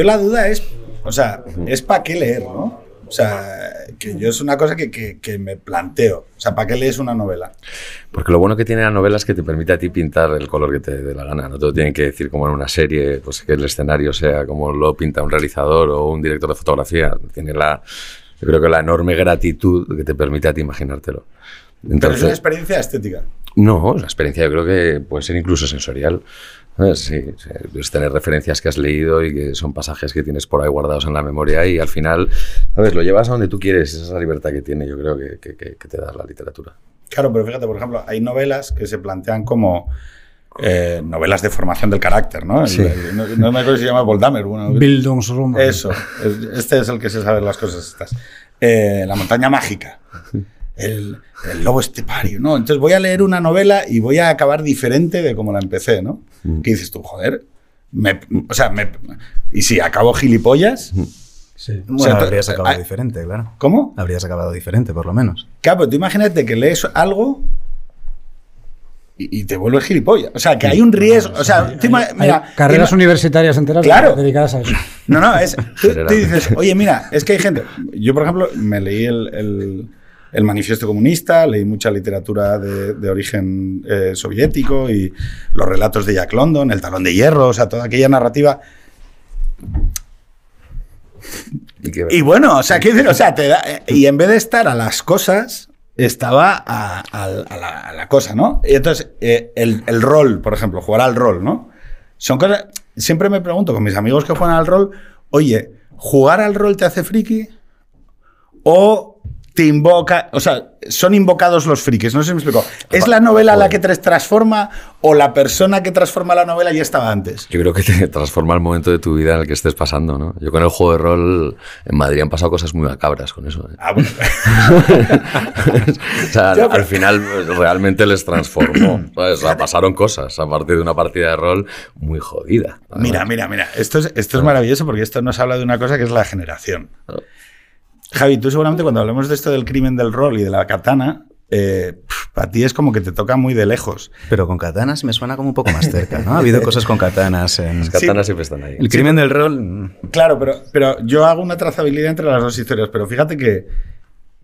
yo la duda es, o sea, es para qué leer, ¿no? O sea, que yo es una cosa que, que, que me planteo. O sea, ¿para qué lees una novela? Porque lo bueno que tiene la novela es que te permite a ti pintar el color que te dé la gana. No te lo tienen que decir como en una serie, pues que el escenario sea como lo pinta un realizador o un director de fotografía. Tiene la, yo creo que la enorme gratitud que te permite a ti imaginártelo. Pero es Entonces, una experiencia estética. no, la experiencia yo creo que puede ser incluso sensorial. ¿Sabes? Sí, sí, es tener referencias que has leído y que son pasajes que tienes por ahí guardados en la memoria y al final, ¿sabes? Lo llevas a donde tú quieres. Esa es la libertad que tiene, yo creo que, que- te da la literatura. Claro, pero fíjate, por ejemplo, hay novelas que se plantean como eh, novelas de formación del carácter, ¿no? El- Sí. el- no, no me acuerdo si se llama Voldamer. Bueno, Bildungsroman. Eso, es- este es el que se sabe las cosas estas. Eh, la montaña mágica. El, el lobo estepario, ¿no? Entonces voy a leer una novela y voy a acabar diferente de como la empecé, ¿no? ¿Qué dices tú? Joder. Me- o sea, me, y si acabo gilipollas, Sí. O Bueno, sea, habrías acabado ah, diferente, claro. ¿cómo? Habrías acabado diferente, por lo menos. Claro, pero tú imagínate que lees algo y, y te vuelves gilipollas. O sea, que hay un riesgo. O sea, tú Hay mira, carreras universitarias enteras Claro. dedicadas a eso. No, no, es. Tú, dices, oye, mira, es que hay gente. Yo, por ejemplo, me leí el, el- el manifiesto comunista, leí mucha literatura de, de origen eh, soviético y los relatos de Jack London, el talón de hierro, o sea, toda aquella narrativa. Y que- Y bueno, o sea, ¿qué decir? O sea, te da- eh, y en vez de estar a las cosas, estaba a, a- a la, a la cosa, ¿no? Y entonces, eh, el, el rol, por ejemplo, jugar al rol, ¿no? Son cosas. Siempre me pregunto con mis amigos que juegan al rol, oye, ¿jugar al rol te hace friki? ¿O te invoca? O sea, son invocados los frikis, no sé si me explico. ¿Es la novela la que te transforma o la persona que transforma la novela ya estaba antes? Yo creo que te transforma el momento de tu vida en el que estés pasando, ¿no? Yo con el juego de rol en Madrid han pasado cosas muy macabras con eso. ¿eh? Ah, bueno. o sea, al final realmente les transformó. ¿sabes? O sea, pasaron cosas a partir de una partida de rol muy jodida. Mira, mira, mira. Esto es, esto es maravilloso porque esto nos habla de una cosa que es la generación. Javi, tú seguramente cuando hablemos de esto del crimen del rol y de la katana, eh, para ti es como que te toca muy de lejos. Pero con katanas me suena como un poco más cerca, ¿no? Ha habido cosas con katanas en... Las katanas siempre están ahí. El crimen del rol... mm, Claro, pero, pero yo hago una trazabilidad entre las dos historias. Pero fíjate que,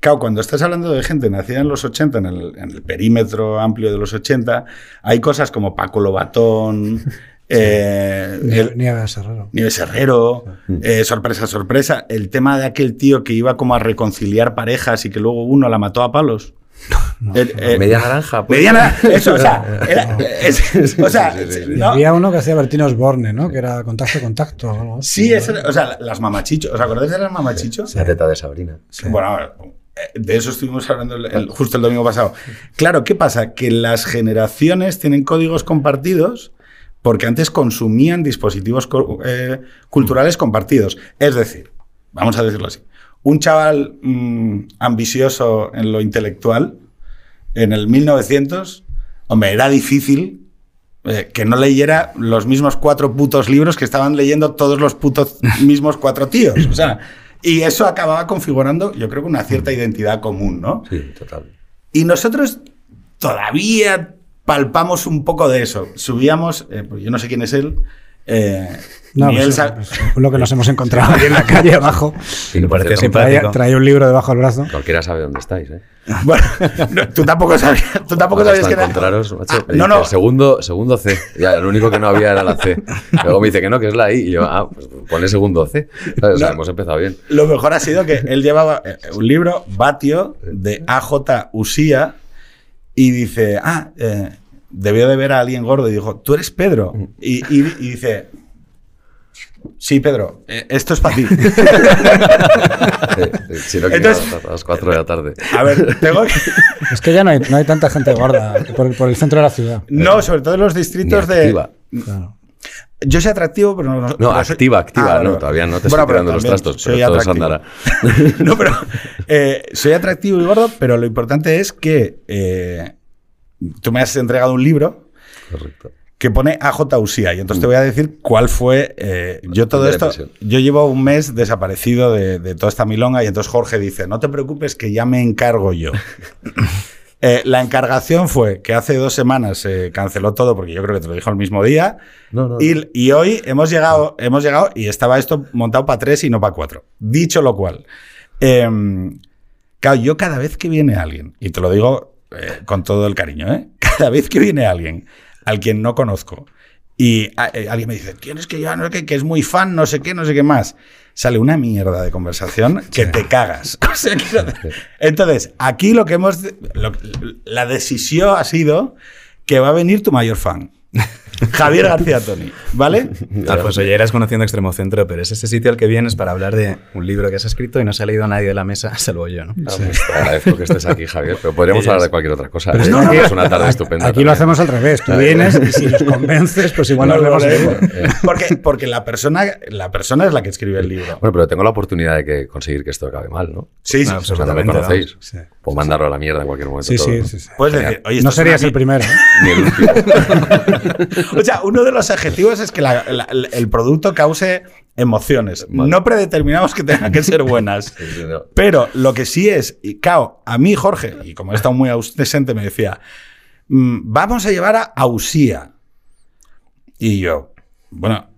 claro, cuando estás hablando de gente nacida en los 80, en el, en el perímetro amplio de los 80, hay cosas como Paco Lobatón, eh, el- Nieves Herrero. Nieves Herrero, eh, sorpresa, sorpresa. El tema de aquel tío que iba como a reconciliar parejas y que luego uno la mató a palos. El- eh, Media naranja. pues. mediana, eso, o sea, era- es- o sea, no, Había uno que hacía Bertino Osborne, ¿no? Que era contacto, contacto. o algo así. sí, eso- o sea, las mamachichos, ¿os acordáis de las mamachichos? La teta de Sabrina. Bueno, eh, de eso estuvimos hablando el- el- justo el domingo pasado. Claro, ¿qué pasa? Que las generaciones tienen códigos compartidos porque antes consumían dispositivos eh, culturales compartidos. Es decir, vamos a decirlo así, un chaval mm, ambicioso en lo intelectual, en el 1900, hombre, era difícil eh, que no leyera los mismos cuatro putos libros que estaban leyendo todos los putos mismos cuatro tíos. O sea, y eso acababa configurando, yo creo que una cierta identidad común, ¿no? Sí, total. Y nosotros todavía palpamos un poco de eso. Subíamos, eh, pues yo no sé quién es él. eh, No, pues, pues, lo que nos hemos encontrado ahí en la calle abajo. Y me parece Traía, simpático. traía un libro debajo del brazo. cualquiera sabe dónde estáis, ¿eh? Bueno, no, tú tampoco sabías, tú tampoco sabías que era. encontraros, macho. Ah, no, no. Segundo, segundo C. Ya, lo único que no había era la C. Luego me dice que no, que es la I. Y yo, ah, pues pone segundo C. O sea, No. hemos empezado bien. Lo mejor ha sido que él llevaba eh, un libro, Batio, de AJ Usía, y dice, ah, eh, debió de ver a alguien gordo, y dijo, tú eres Pedro. Y, y- y dice, sí, Pedro, eh, esto es para ti. Sí, sí, Si no, que Entonces- a las 4 de la tarde. A ver, tengo que... Es que ya no hay, no hay tanta gente gorda por el, por el centro de la ciudad. No, sobre todo en los distritos de... activa. Claro. Yo soy atractivo, pero no... No, pero soy- activa, activa, Ah, no, todavía no te Bueno, estoy tirando los trastos, soy pero todo andará. no, pero eh, soy atractivo y gordo, pero lo importante es que eh, tú me has entregado un libro Correcto. que pone AJ Usía y entonces te voy a decir cuál fue. eh, yo todo esto, yo llevo un mes desaparecido de, de toda esta milonga y entonces Jorge dice, no te preocupes que ya me encargo yo. Eh, la encargación fue que hace dos semanas se canceló todo porque yo creo que te lo dijo el mismo día. No, no, y, y hoy hemos llegado, hemos llegado y estaba esto montado para tres y no para cuatro. Dicho lo cual, em, claro, yo cada vez que viene alguien, y te lo digo eh, con todo el cariño, ¿eh? cada vez que viene alguien al quien no conozco y a- eh, alguien me dice, tienes que llevar, no sé qué, que es muy fan, no sé qué, no sé qué más. Sale una mierda de conversación que te cagas. O sea, entonces, aquí lo que hemos. lo- la decisión ha sido que va a venir tu mayor fan. Javier García Toni, ¿vale? Alfonso, ya eras conociendo Extremocentro, pero es ese sitio al que vienes para hablar de un libro que has escrito y no se ha leído nadie de la mesa, salvo yo, ¿no? Ah, pues te agradezco que estés aquí, Javier, pero podríamos hablar de cualquier otra cosa. Pero ¿eh? no, Es no, una tarde aquí- estupenda. Aquí lo hacemos al revés. Tú vienes y si nos convences, pues igual nos vemos Porque, porque la, persona, la persona es la que escribe el libro. Bueno, pero tengo la oportunidad de que conseguir que esto acabe mal, ¿no? Sí, sí. No, O sea, no me absolutamente, conocéis. Sí. Puedo mandarlo a la mierda en cualquier momento. Sí, todo, sí, ¿no? sí, sí. Puedes decir, oye, No serías el primero. ¿eh? Ni el último. O sea, uno de los adjetivos es que la- la- el producto cause emociones. Vale. No predeterminamos que tengan que ser buenas. Sí, sí, no. Pero lo que sí es, y cao, a mí Jorge, y como he estado muy ausente, me decía, "Mm, vamos a llevar a Ausía. Y yo, bueno,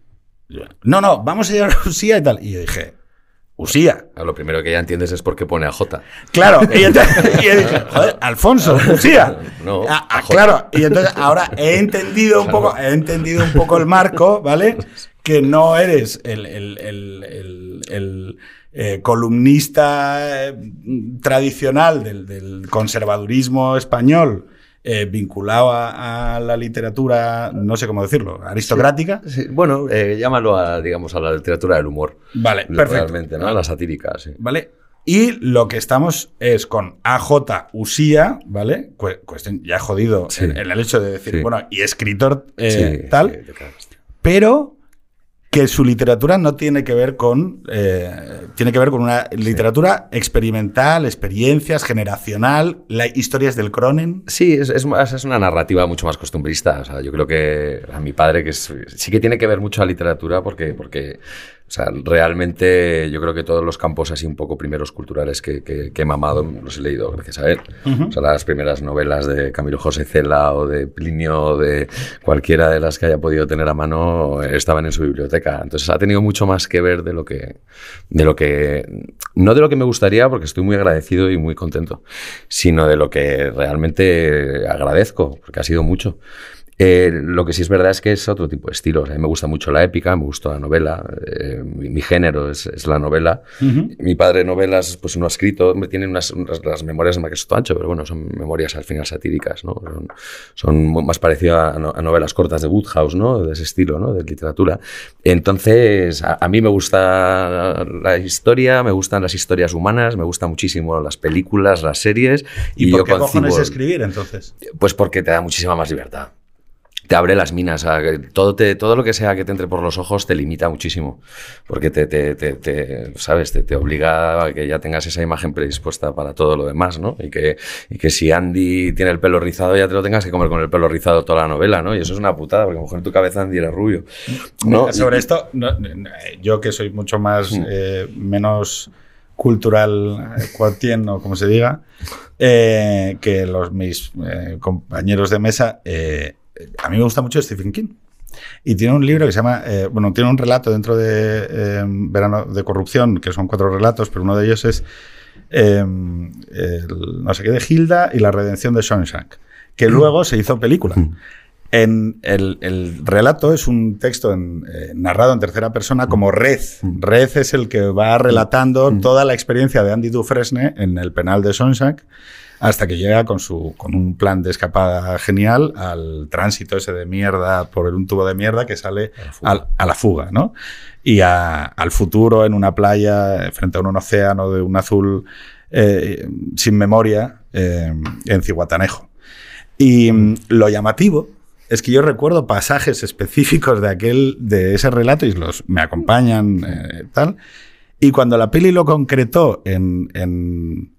no, no, vamos a llevar a Usía y tal. Y yo dije, Usía. Ah, Lo primero que ya entiendes es por qué pone a J. Claro, y entonces y joder, Alfonso, Usía. No, Ah, ah, a J. claro, y entonces ahora he entendido un poco, he entendido un poco el marco, ¿vale? Que no eres el, el- el- el- el, eh, columnista eh, tradicional del, del conservadurismo español. Eh, vinculado a, a la literatura, no sé cómo decirlo, aristocrática. Sí, bueno, eh, llámalo a, digamos, a la literatura del humor. Vale, perfecto. Realmente, ¿no? A la satírica, sí. ¿Vale? Y lo que estamos es con AJ Usía, ¿vale? Cu- cuestión ya jodido Sí. en, en el hecho de decir, bueno, y escritor eh, tal, pero que su literatura no tiene que ver con eh, tiene que ver con una literatura experimental, experiencias, generacional, la, historias del Cronen. Sí, es, es más- es una narrativa mucho más costumbrista. O sea, yo creo que a mi padre, que es- sí que tiene que ver mucho la literatura, porque, porque o sea, realmente yo creo que todos los campos así un poco primeros culturales que, que- que he mamado los he leído gracias a él. O sea, las primeras novelas de Camilo José Cela o de Plinio o de cualquiera de las que haya podido tener a mano estaban en su biblioteca. Entonces ha tenido mucho más que ver de lo que, de lo que, no de lo que me gustaría, porque estoy muy agradecido y muy contento, sino de lo que realmente agradezco, porque ha sido mucho. Eh, lo que sí es verdad es que es otro tipo de estilo. O sea, a mí me gusta mucho la épica, me gusta la novela. eh, mi, mi género es, es la novela. Mi padre novelas, pues no ha escrito, tiene unas, unas- las memorias de Marqués Ancho, pero bueno, son memorias al final satíricas, ¿no? Son, son más parecidas a, no- a novelas cortas de Woodhouse, ¿no? De ese estilo, ¿no? De literatura. Entonces, a, a mí me gusta la historia, me gustan las historias humanas, me gustan muchísimo las películas, las series. ¿Y, Y, por yo qué cojones escribir entonces? pues porque te da muchísima más libertad. Te abre las minas. o sea, que todo, te, todo lo que sea que te entre por los ojos te limita muchísimo. Porque te, te, te- te, ¿sabes? Te, te obliga a que ya tengas esa imagen predispuesta para todo lo demás, ¿no? Y que, y que si Andy tiene el pelo rizado, ya te lo tengas que comer con el pelo rizado toda la novela, ¿no? Y eso es una putada, porque a lo mejor en tu cabeza Andy era rubio. ¿no? Sobre esto, no, no, yo que soy mucho más, eh, menos cultural, eh, cuatien o como se diga, eh, que los mis eh, compañeros de mesa, eh, a mí me gusta mucho Stephen King. Y tiene un libro que se llama, eh, bueno, tiene un relato dentro de eh, Verano de Corrupción, que son cuatro relatos, pero uno de ellos es eh, el no sé qué de Hilda y la redención de Shawshank, que luego se hizo película. En el, el relato es un texto en, eh, narrado en tercera persona como Red. Red es el que va relatando toda la experiencia de Andy Dufresne en el penal de Shawshank hasta que llega con, su, con un plan de escapada genial al tránsito ese de mierda por un tubo de mierda que sale al- a la fuga, ¿no? Y a- al futuro en una playa eh, frente a un océano de un azul eh, sin memoria eh, en Cihuatanejo. Y mm, lo llamativo es que yo recuerdo pasajes específicos de aquel, de ese relato y los me acompañan, eh, tal. Y cuando la peli lo concretó en, en-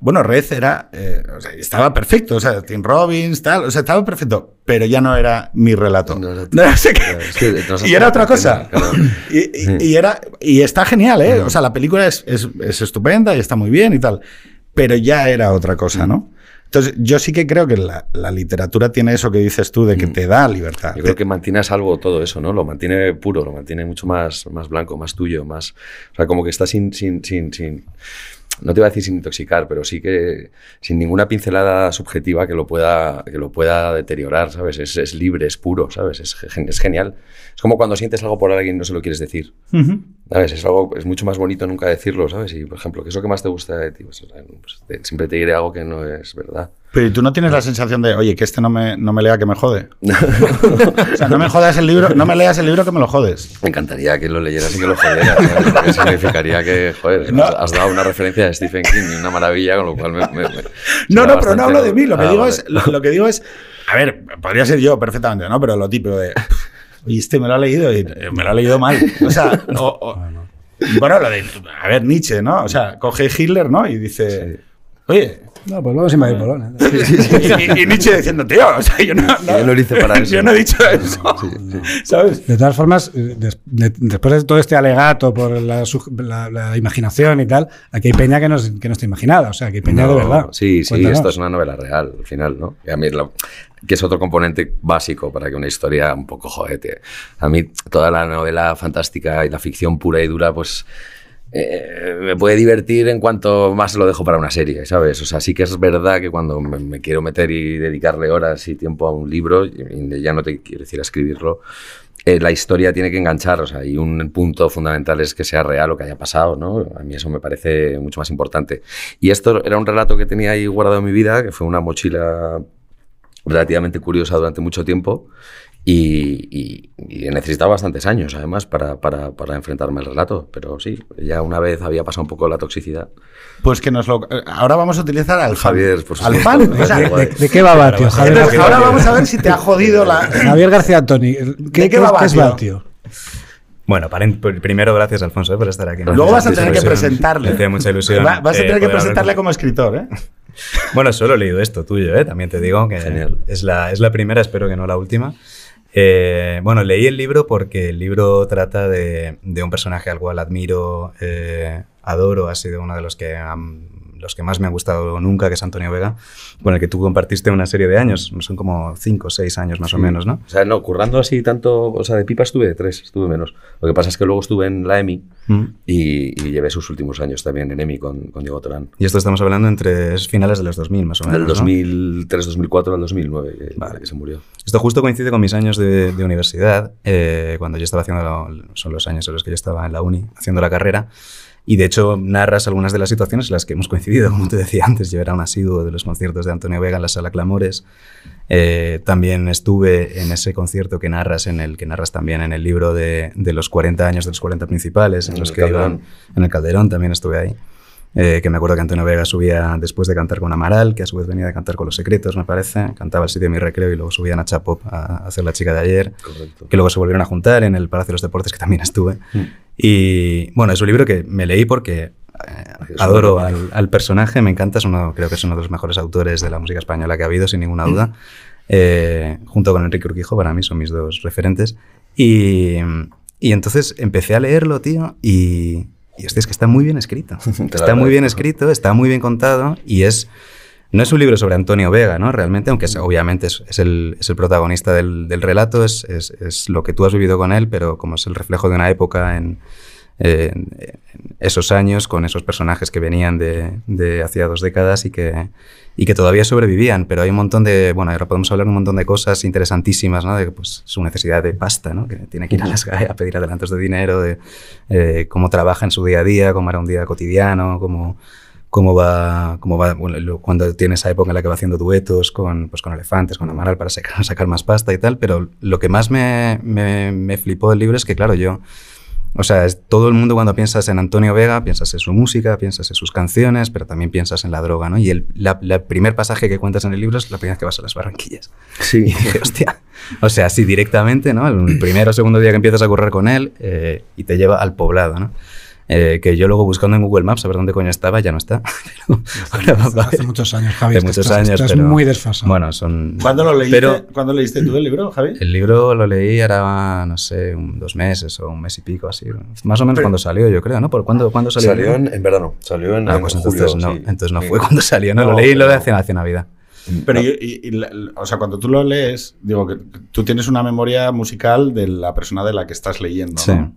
bueno, Red era, eh, o sea, estaba perfecto, o sea, Tim Robbins, tal, o sea, estaba perfecto, pero ya no era mi relato. No sé. Claro, es que y era otra cosa. claro. Y, y- y era, y está genial, ¿eh? O sea, la película es, es- es estupenda y está muy bien y tal, pero ya era otra cosa, ¿no? Entonces, yo sí que creo que la, la literatura tiene eso que dices tú, de que Mm. te da libertad. Yo creo que mantiene a salvo todo eso, ¿no? Lo mantiene puro, lo mantiene mucho más, más blanco, más tuyo, más. O sea, como que está sin, sin, sin, sin. No te iba a decir sin intoxicar, pero sí que sin ninguna pincelada subjetiva que lo pueda, que lo pueda deteriorar, ¿sabes? Es, es libre, es puro, ¿sabes? Es, es genial. Es como cuando sientes algo por alguien y no se lo quieres decir. Ujú. ¿Sabes? Es algo, es mucho más bonito nunca decirlo, ¿sabes? Y, por ejemplo, ¿qué es lo que más te gusta de ti? Pues, pues, te- siempre te diré algo que no es verdad. Pero ¿y tú no tienes la sensación de, oye, que este no me, no me lea que me jode? o sea, no me jodas el libro, no me leas el libro que me lo jodes. Me encantaría que lo leyeras y que lo jodieras, significaría que, joder, No. has, dado una referencia de Stephen King y una maravilla, con lo cual me... me- me- No, no, pero no hablo de mí. Lo que, Ah, digo, vale. es, lo, lo que digo es. A ver, podría ser yo perfectamente, ¿no? Pero lo típico de. Oye, este me lo ha leído y me lo ha leído mal. O sea, o- o- bueno, lo de. A ver, Nietzsche, ¿no? O sea, coge Hitler, ¿no? Y dice. Oye. No, pues luego se invadir Polonia. Y, y- y Nietzsche diciendo, tío, o sea, yo no, Yo no lo hice para eso. Yo no he dicho eso. ¿Sabes? De todas formas, eh, des- de- después de todo este alegato por la, la- la imaginación y tal, aquí hay peña que no, que no está imaginada. O sea, aquí hay peña No, de verdad. Sí, sí, Cuéntanos. esto es una novela real, al final, ¿no? Y a mí es lo- que es otro componente básico para que una historia un poco jodete. A mí toda la novela fantástica y la ficción pura y dura, pues eh, me puede divertir en cuanto más lo dejo para una serie, ¿sabes? O sea, sí que es verdad que cuando me, quiero meter y dedicarle horas y tiempo a un libro, ya no te quiero decir a escribirlo, eh, la historia tiene que enganchar, o sea, y un punto fundamental es que sea real lo que haya pasado, ¿no? A mí eso me parece mucho más importante. Y esto era un relato que tenía ahí guardado en mi vida, que fue una mochila relativamente curiosa durante mucho tiempo y, y- y he necesitado bastantes años, además, para, para, para enfrentarme al relato. Pero sí, ya una vez había pasado un poco la toxicidad. Pues que nos lo. Ahora vamos a utilizar al. Javier, por Al supuesto. fan. O sea, ¿De, de- de qué va Batio? Javier, entonces, García- ahora vamos a ver si te ha jodido la. Javier García Toni. ¿Qué, ¿De qué va es Batio? Bueno, para, pr- primero gracias Alfonso eh, por estar aquí. Luego vas a tener que presentarle. Me hace mucha ilusión. Va- vas a eh, tener que presentarle con- como escritor, ¿eh? Bueno, solo he leído esto tuyo, ¿eh? también te digo que Genial. Es, la, es la primera, espero que no la última. Eh, bueno, leí el libro porque el libro trata de, de un personaje al cual admiro, eh, adoro, ha sido uno de los que, los que más me han gustado nunca, que es Antonio Vega, con el que tú compartiste una serie de años, son como cinco o seis años más o menos, ¿no? O sea, no, currando así tanto, o sea, de pipa estuve de tres, estuve menos. Lo que pasa es que luego estuve en la EMI Mm. y, y llevé sus últimos años también en EMI con, con Diego Torán. Y esto estamos hablando entre es finales de los 2000 más o menos. Del ¿no? 2003, 2004 al 2009, que, Vale. que se murió. Esto justo coincide con mis años de, de universidad, eh, cuando yo estaba haciendo, son los años en los que yo estaba en la uni, haciendo la carrera, y de hecho narras algunas de las situaciones en las que hemos coincidido, como te decía antes, yo era un asiduo de los conciertos de Antonio Vega en la sala Clamores, Eh, también estuve en ese concierto que narras, en el que narras también en el libro de, de los 40 años de los 40 principales, en, En los que iban, Calderón. en el Calderón también estuve ahí. Eh, que me acuerdo que Antonio Vega subía después de cantar con Amaral, que a su vez venía de cantar con Los Secretos, me parece. Cantaba el sitio de mi recreo y luego subían a Chapop a hacer la chica de ayer. Correcto. Que luego se volvieron a juntar en el Palacio de los Deportes, que también estuve. Mm. Y bueno, es un libro que me leí porque eh, adoro al, al personaje, me encanta, es uno, creo que es uno de los mejores autores de la música española que ha habido, sin ninguna duda. Eh, junto con Enrique Urquijo, para mí son mis dos referentes. Y, y entonces empecé a leerlo, tío, y, es que está muy bien escrito. Está muy bien escrito, está muy bien contado y es... No es un libro sobre Antonio Vega, ¿no? Realmente, aunque es- obviamente es, es el, es el protagonista del, del relato, es, lo que tú has vivido con él, pero como es el reflejo de una época en, en- en esos años, con esos personajes que venían de, de hacía dos décadas y que, y que todavía sobrevivían. Pero hay un montón de, bueno, ahora podemos hablar un montón de cosas interesantísimas, ¿no? De pues, su necesidad de pasta, ¿no? Que tiene que ir a las a pedir adelantos de dinero, de eh, cómo trabaja en su día a día, cómo era un día cotidiano, cómo cómo va, cómo va bueno, cuando tiene esa época en la que va haciendo duetos con, pues, con elefantes, con Amaral para sacar, sacar más pasta y tal, pero lo que más me, me, me flipó del libro es que, claro, yo, o sea, es, todo el mundo cuando piensas en Antonio Vega, piensas en su música, piensas en sus canciones, pero también piensas en la droga, ¿no? Y el la, la primer pasaje que cuentas en el libro es la primera vez que vas a las Barranquillas. Y Sí. dije, hostia, o sea, así directamente, ¿no? El primero o segundo día que empiezas a correr con él eh, y te lleva al poblado, ¿no? Eh, que yo luego buscando en Google Maps a ver dónde coño estaba, ya no está. Pero Hace muchos años, Javi. Hace muchos estás, años, estás pero- muy desfasado. Bueno, son... ¿Cuándo lo leíste? Pero ¿Cuándo leíste tú el libro, Javi? el libro lo leí era, no sé, un- dos meses o un mes y pico, así. Más o menos Pero- cuando salió, yo creo, ¿no? ¿Por cuándo, ¿cuándo salió? Salió en, en verano, salió en, Ah, en pues julio. entonces no, sí. entonces no Sí. fue cuando salió, no, No, lo leí lo de hace, hace Navidad. Pero, yo- y- y la- o sea, cuando tú lo lees, digo que tú tienes una memoria musical de la persona de la que estás leyendo. Sí. ¿no?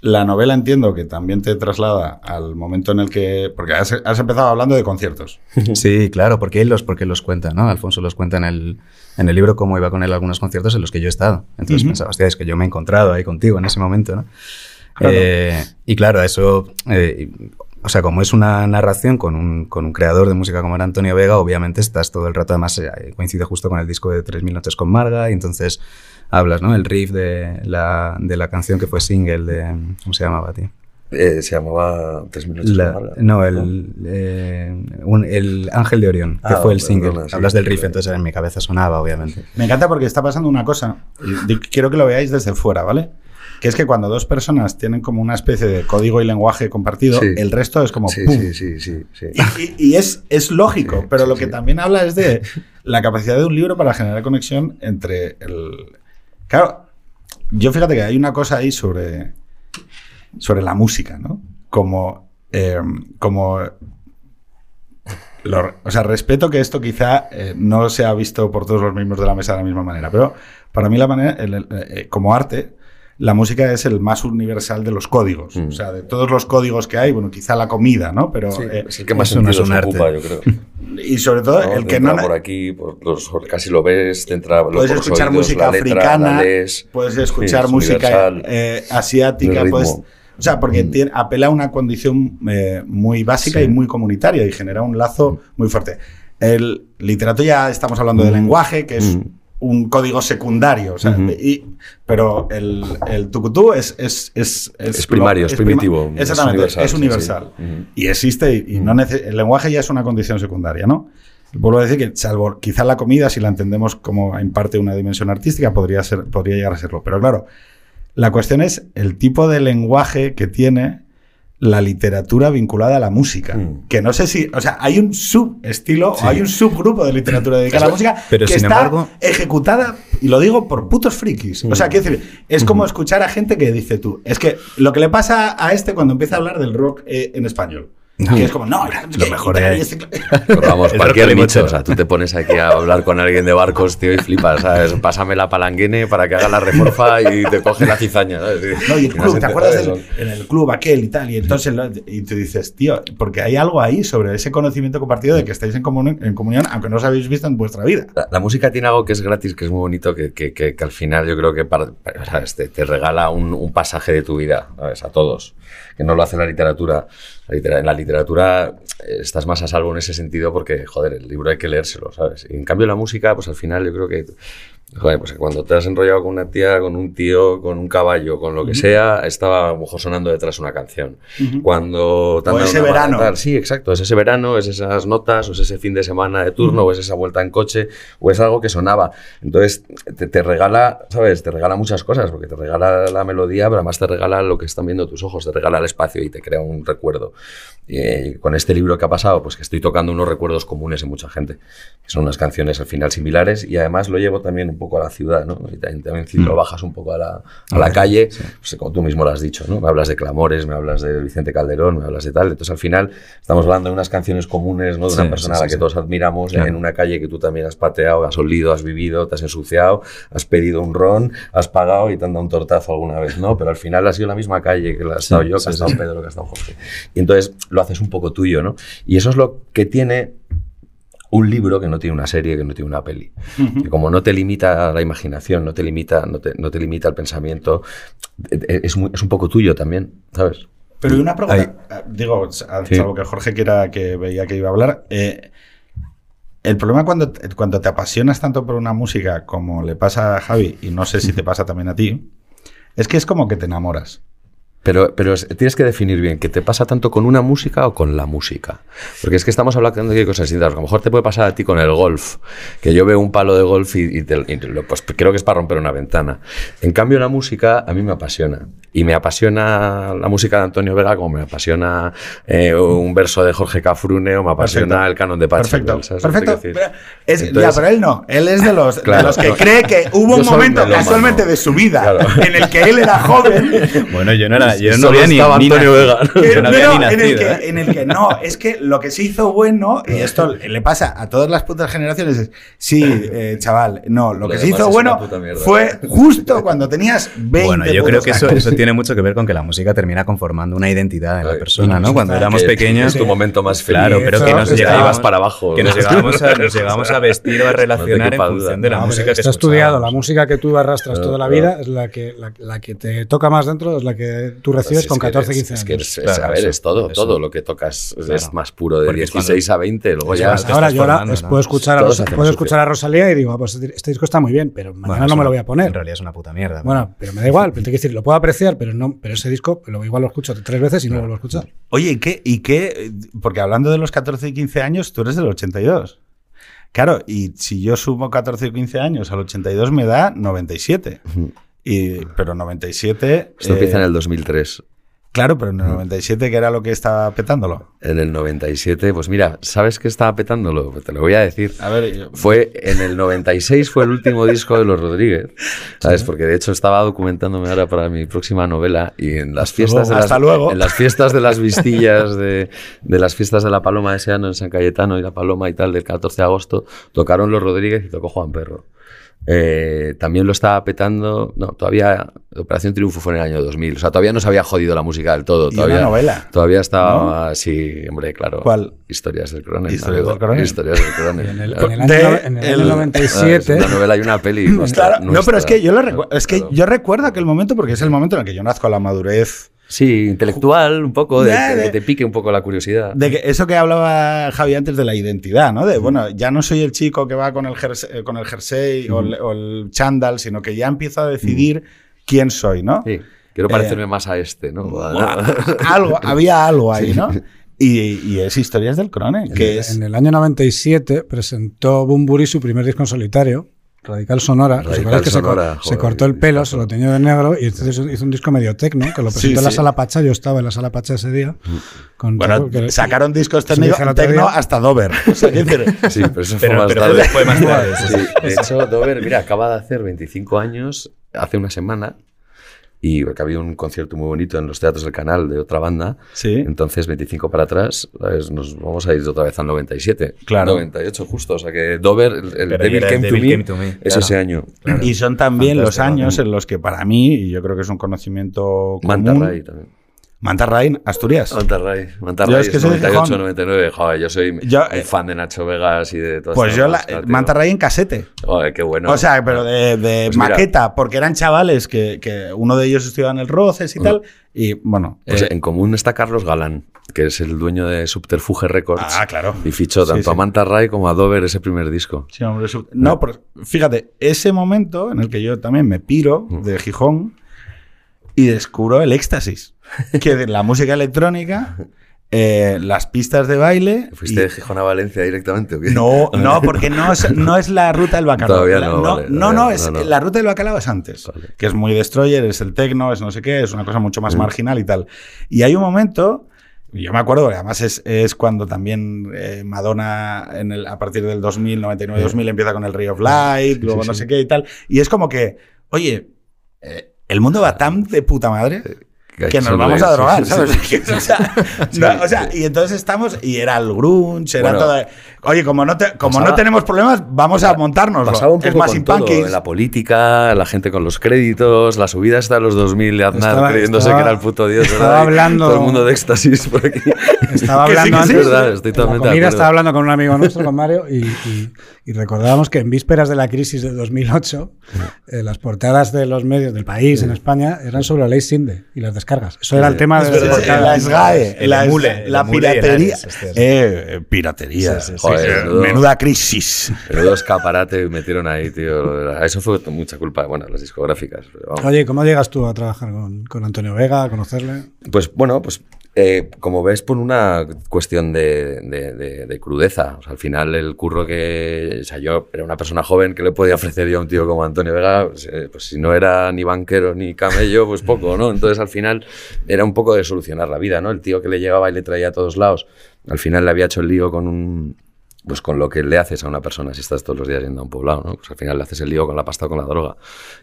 La novela entiendo que también te traslada al momento en el que. Porque has, has empezado hablando de conciertos. Sí, claro, porque él los, porque los cuenta, ¿no? Alfonso los cuenta en el, en el libro cómo iba con él a algunos conciertos en los que yo he estado. Entonces Ujú. pensaba, hostia, es que yo me he encontrado ahí contigo en ese momento, ¿no? Claro. Eh, y claro, eso, eh, o sea, como es una narración con un, con un creador de música como era Antonio Vega, obviamente estás todo el rato, además eh, coincide justo con el disco de 3.000 noches con Marga, y entonces hablas, ¿no? El riff de la, de la canción que fue single de, ¿cómo se llamaba, tío? Eh, se llamaba Tres minutos. La- con Marga. no, el, eh, un- el Ángel de Orión, que Ah, fue el perdona, single. sí, Hablas del riff, entonces en mi cabeza sonaba, obviamente. Me encanta porque está pasando una cosa. Quiero que lo veáis desde fuera, ¿vale? Que es que cuando dos personas tienen como una especie de código y lenguaje compartido, Sí. el resto es como Sí, ¡pum! sí, sí, sí, sí. Y, y- y es, es lógico, Sí, pero sí, lo que sí. también habla es de la capacidad de un libro para generar conexión entre el... Claro, yo fíjate que hay una cosa ahí sobre, sobre la música, ¿no? Como... eh, como o sea, respeto que esto quizá eh, no se ha visto por todos los miembros de la mesa de la misma manera, pero para mí la manera, eh, como arte, la música es el más universal de los códigos. Mm. O sea, de todos los códigos que hay, bueno, quizá la comida, ¿no? Pero Sí, eh, es el que más no es sentidos un arte. ocupa, yo creo. y sobre todo ¿no? el que no por aquí, por los, casi lo ves, te entra puedes escuchar oídos, música letra, africana, puedes escuchar es música eh, asiática, puedes, o sea, porque Mm. tiene- apela a una condición eh, muy básica Sí. y muy comunitaria y genera un lazo muy fuerte. El literato ya estamos hablando de Mm. lenguaje, que es Mm. Un código secundario, o sea, y- pero el, el tucutú es, es, es, Es primario, es primitivo, es Exactamente, es universal. universal, sí, sí. Ujú. Y existe, y, y no el lenguaje ya es una condición secundaria, ¿no? Vuelvo a decir que, salvo quizá la comida, si la entendemos como en parte una dimensión artística, podría, ser, podría llegar a serlo. Pero claro, la cuestión es el tipo de lenguaje que tiene la literatura vinculada a la música. Mm. Que no sé si, o sea, hay un subestilo Sí. o hay un subgrupo de literatura dedicada a la música Pero que sin está embargo- ejecutada, y lo digo por putos frikis. O sea, Mm. quiero decir, es como escuchar a gente que dice tú, es que lo que le pasa a este cuando empieza a hablar del rock eh, en español. Que es como, no, Lo mejor es- Pero vamos, cualquier nicho. O sea, tú te pones aquí a hablar con alguien de barcos, tío, y flipas, ¿sabes? Pásame la palanguene para que haga la reforfa y te coge la cizaña, ¿sabes? No, y el no club, ¿te acuerdas de del en el club aquel y tal? Y entonces lo- y tú dices, tío, porque hay algo ahí sobre ese conocimiento compartido de que estáis en, comun- en comunión, aunque no os habéis visto en vuestra vida. La, la música tiene algo que es gratis, que es muy bonito, que, que- que- al final yo creo que para- para- ¿sabes? Te, te regala un, un pasaje de tu vida, ¿sabes? A todos. Que no lo hace la literatura. La litera- en la literatura eh, estás más a salvo en ese sentido porque, joder, el libro hay que leérselo, ¿sabes? Y en cambio la música, pues al final yo creo que, joder, pues cuando te has enrollado con una tía, con un tío, con un caballo, con lo que sea, estaba a lo mejor sonando detrás una canción. Cuando te O ese verano. Sí, exacto. Es ese verano, es esas notas, o es ese fin de semana de turno, o es esa vuelta en coche, o es algo que sonaba. Entonces, te, te regala, ¿sabes? Te regala muchas cosas, porque te regala la melodía, pero además te regala lo que están viendo tus ojos, te regala el espacio y te crea un recuerdo. Y eh, con este libro que ha pasado, pues que estoy tocando unos recuerdos comunes en mucha gente. Que son unas canciones al final similares y además lo llevo también un poco a la ciudad, ¿no? Y también, también si lo bajas un poco a la, a la calle, pues, como tú mismo lo has dicho, ¿no? Me hablas de Clamores, me hablas de Vicente Calderón, me hablas de tal. Entonces al final estamos hablando de unas canciones comunes, ¿no? De una Sí, persona sí, a la que todos admiramos en una calle que tú también has pateado, has olido, has vivido, te has ensuciado, has pedido un ron, has pagado y te han dado un tortazo alguna vez, ¿no? Pero al final ha sido la misma calle que la he estado yo, que ha estado. Pedro, que ha estado Jorge. Y entonces lo haces un poco tuyo, ¿no? Y eso es lo que tiene un libro que no tiene una serie, que no tiene una peli. Que como no te limita a la imaginación, no te limita, no te, no te limita al pensamiento, e- e- es, muy- es un poco tuyo también, ¿sabes? Pero una pregunta, eh, digo, salvo que Jorge quiera que veía que iba a hablar. eh, el problema cuando, cuando te apasionas tanto por una música como le pasa a Javi, y no sé si te pasa también a ti, es que es como que te enamoras. Pero, pero es- tienes que definir bien qué te pasa tanto con una música o con la música. Porque es que estamos hablando de cosas distintas. A lo mejor te puede pasar a ti con el golf, que yo veo un palo de golf y, y te- y lo- pues creo que es para romper una ventana. En cambio, la música a mí me apasiona. Y me apasiona la música de Antonio Vega como me apasiona eh, un verso de Jorge Cafrune o me apasiona Perfecto. el canon de Pachi. Perfecto, ¿sabes lo que perfecto. Pero es- Entonces- ya, pero él no. Él es de los, de Claro, los que no. cree que hubo un momento casualmente de su vida Claro. en el que él era joven. Bueno, yo no era Yo no había ni, Antonio nacido. Vega. Que- Yo no había no, ni en, el que, ¿eh? en el que no, es que lo que se hizo bueno, y esto le pasa a todas las putas generaciones, es, sí, eh, chaval, no, lo Lo que se hizo bueno mierda. fue justo cuando tenías 20 Bueno, yo creo que eso, eso tiene mucho que ver con que la música termina conformando una identidad en la persona, ¿no? Cuando éramos Que pequeños. Es tu momento más feliz. Claro, pero que nos llegábamos, para abajo. que nos ¿no? llegábamos, a, nos llegábamos a vestir o a relacionar en función duda. de la No, música que está estudiado, la música que tú arrastras toda la vida es la que, la, la que te toca más dentro, es la que tú recibes Pues con es que 14, eres- 15 es años. que eres- es- Claro, a ver, eso, es todo, eso. todo lo que tocas es- es Claro. más puro de Porque es 16 a 20, luego es ya... cuando Ahora estás yo ahora formando, es- ¿no? puedo escuchar, a, Todos puedo escuchar a Rosalía y digo, ah, pues este disco está muy bien, pero mañana Bueno, no es me lo voy a poner. En realidad es una puta mierda. Bueno, pero me da igual, pero te quiero decir, lo puedo apreciar, pero no, pero ese disco lo, igual lo escucho tres veces y no lo vuelvo a escuchar. Oye, ¿y qué, ¿y qué? Porque hablando de los 14 y 15 años, tú eres del 82. Claro, y si yo sumo 14 y 15 años al 82 me da 97. Y, pero 97... Esto eh, empieza en el 2003. Claro, pero en el 97 que era lo que estaba petándolo. En el 97, pues mira, ¿sabes qué estaba petándolo? Pues te lo voy a decir. A ver, yo- Fue en el 96 fue el último disco de los Rodríguez, ¿sabes? Porque de hecho estaba documentándome ahora para mi próxima novela y en las Hasta fiestas de luego, las, hasta luego. en las fiestas de las vistillas de, de las fiestas de la Paloma de ese año en San Cayetano y la Paloma y tal del 14 de agosto tocaron los Rodríguez y tocó Juan Perro. Eh, también lo estaba petando, no, todavía Operación Triunfo fue en el año 2000, o sea, todavía no se había jodido la música del todo, Y todavía una novela. Todavía estaba, sí, hombre, claro. ¿Cuál? Historias del Coronel. Historias amigo. del Coronel. Historias del Coronel. En el, en el año, De- no- en el año el- 97. es una novela y una peli. nuestra- Claro, no, pero es que yo lo recuerdo. Es que Claro. yo recuerdo aquel momento porque es el momento en el que yo nazco a la madurez. Sí, intelectual, un poco, de, Ya, de de- que te pique un poco la curiosidad. De que eso que hablaba Javi antes de la identidad, ¿no? De, bueno, ya no soy el chico que va con el jersey, con el jersey o, el, o el chándal, sino que ya empiezo a decidir quién soy, ¿no? Sí, quiero parecerme más a este, ¿no? algo, había algo ahí, ¿no? Y, y es Historias del Crone, que es... En el año 97 presentó Bumburi su primer disco en solitario, Radical Sonora. ¿Os Radical que Sonora, se, joder, cortó el pelo, se lo teñió de negro y entonces hizo un disco medio tecno que lo presentó Sí, en la sí. sala Pacha. Yo estaba en la sala Pacha ese día. Con Bueno, que- sacaron discos tecno día. hasta Dover. O sea, Sí, pero eso Pero- fue más pero tarde. fue más tarde, sí, Sí, de hecho, Dover, mira, acaba de hacer 25 años, hace una semana, y porque había un concierto muy bonito en los teatros del canal de otra banda. Sí. Entonces, 25 para atrás, ¿sabes? nos vamos a ir otra vez al 97. Claro. 98 justo. O sea que Dover, el, el Devil, Came, Devil to me, Came to Me, es claro. ese año. Y son también los años en los que para mí, y yo creo que es un conocimiento Manta común... Ray también. Manta Ray, Asturias. Manta Ray. Manta Yo Ray es que soy de 98, Gijón. 99. Joder, yo soy Yo, un eh, fan de Nacho Vegas y de todo Pues yo, la, Manta Ray en casete. Joder, qué bueno. o sea, pero de, de Pues mira. maqueta, porque eran chavales que, que uno de ellos estudiaba en el Roces y tal. Y bueno. Pues eh, en común está Carlos Galán, que es el dueño de Subterfuge Records. Ah, claro. Y fichó Sí, tanto sí. a Manta Ray como a Dover ese primer disco. sí, hombre, su- no, pero fíjate, ese momento en el que yo también me piro Mm. de Gijón y descubro el éxtasis. Que de la música electrónica, eh, las pistas de baile. ¿Fuiste y- de Gijón a Valencia directamente o qué? No, no, porque no es, no es la ruta del bacalao. Todavía no, no, vale, no, es, no. la ruta del bacalao es antes. Vale. Que es muy destroyer, es el tecno, es no sé qué, es una cosa mucho más Mm. marginal y tal. Y hay un momento, yo me acuerdo, además es, es cuando también eh, Madonna en el- a partir del 2000, 99-2000 empieza con el Ray of Light, luego no sé qué y tal. Y es como que, oye, eh, el mundo va tan de puta madre que nos vamos a drogar, sí, ¿sabes? sí, o sea, no, o sea, y entonces estamos, y era el grunge, era Bueno, todo. Oye, como no, te- como pasaba- no tenemos problemas, vamos a montárnoslo. Pasaba un es poco más con todo, la política, la gente con los créditos, la subida hasta los 2000 de Aznar Estaba- creyéndose estaba- que era el puto dios. estaba hablando- Todo el mundo de éxtasis por aquí. Estaba sí, hablando sí, antes. es verdad, estoy totalmente acuerdo. estaba hablando con un amigo nuestro, con Mario, y, y- y recordábamos que en vísperas de la crisis de 2008, eh, las portadas de los medios del país en España eran sobre la ley Sinde y las descargas. Eso era el tema de la SGAE, la, piratería. Este es. Eh, eh, piratería. Sí, sí, sí. Joder, Eh, menuda crisis. Menudo escaparate metieron ahí, tío. Eso fue mucha culpa, bueno, las discográficas. Oye, ¿cómo llegas tú a trabajar con, con Antonio Vega, a conocerle? Pues bueno, pues eh, como ves, por una cuestión de, de- de- de crudeza. O sea, al final el curro que... O sea, yo era una persona joven que le podía ofrecer yo a un tío como Antonio Vega, pues, eh, pues si no era ni banquero ni camello, pues poco, ¿no? Entonces al final era un poco de solucionar la vida, ¿no? El tío que le llevaba y le traía a todos lados, al final le había hecho el lío con un pues con lo que le haces a una persona si estás todos los días yendo a un poblado, ¿no? Pues al final le haces el lío con la pasta o con la droga.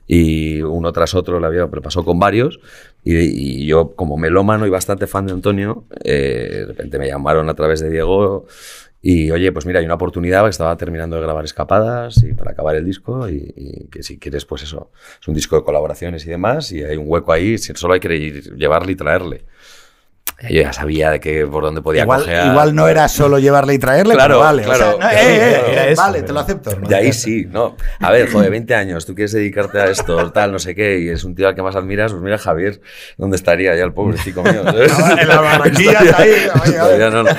Y uno tras otro le había, pero pasó con varios. Y, y yo, como melómano y bastante fan de Antonio, eh, de repente me llamaron a través de Diego y, oye, pues mira, hay una oportunidad, estaba terminando de grabar escapadas y para acabar el disco y, y que si quieres, pues eso, es un disco de colaboraciones y demás y hay un hueco ahí, solo hay que ir, llevarle y traerle. Yo ya sabía de que por dónde podía Igual, cojear. igual no era solo llevarle y traerle, Claro, pero vale. o claro. sea, no, eh, eh, claro, eh, era eso, vale, pero- te lo acepto. De ahí sí, ¿no? A ver, joder, 20 años, tú quieres dedicarte a esto, tal, no sé qué, y es un tío al que más admiras, pues mira Javier, ¿dónde estaría ya el pobrecito mío? ¿sabes? En las Barranquillas, ahí, Todavía no, no.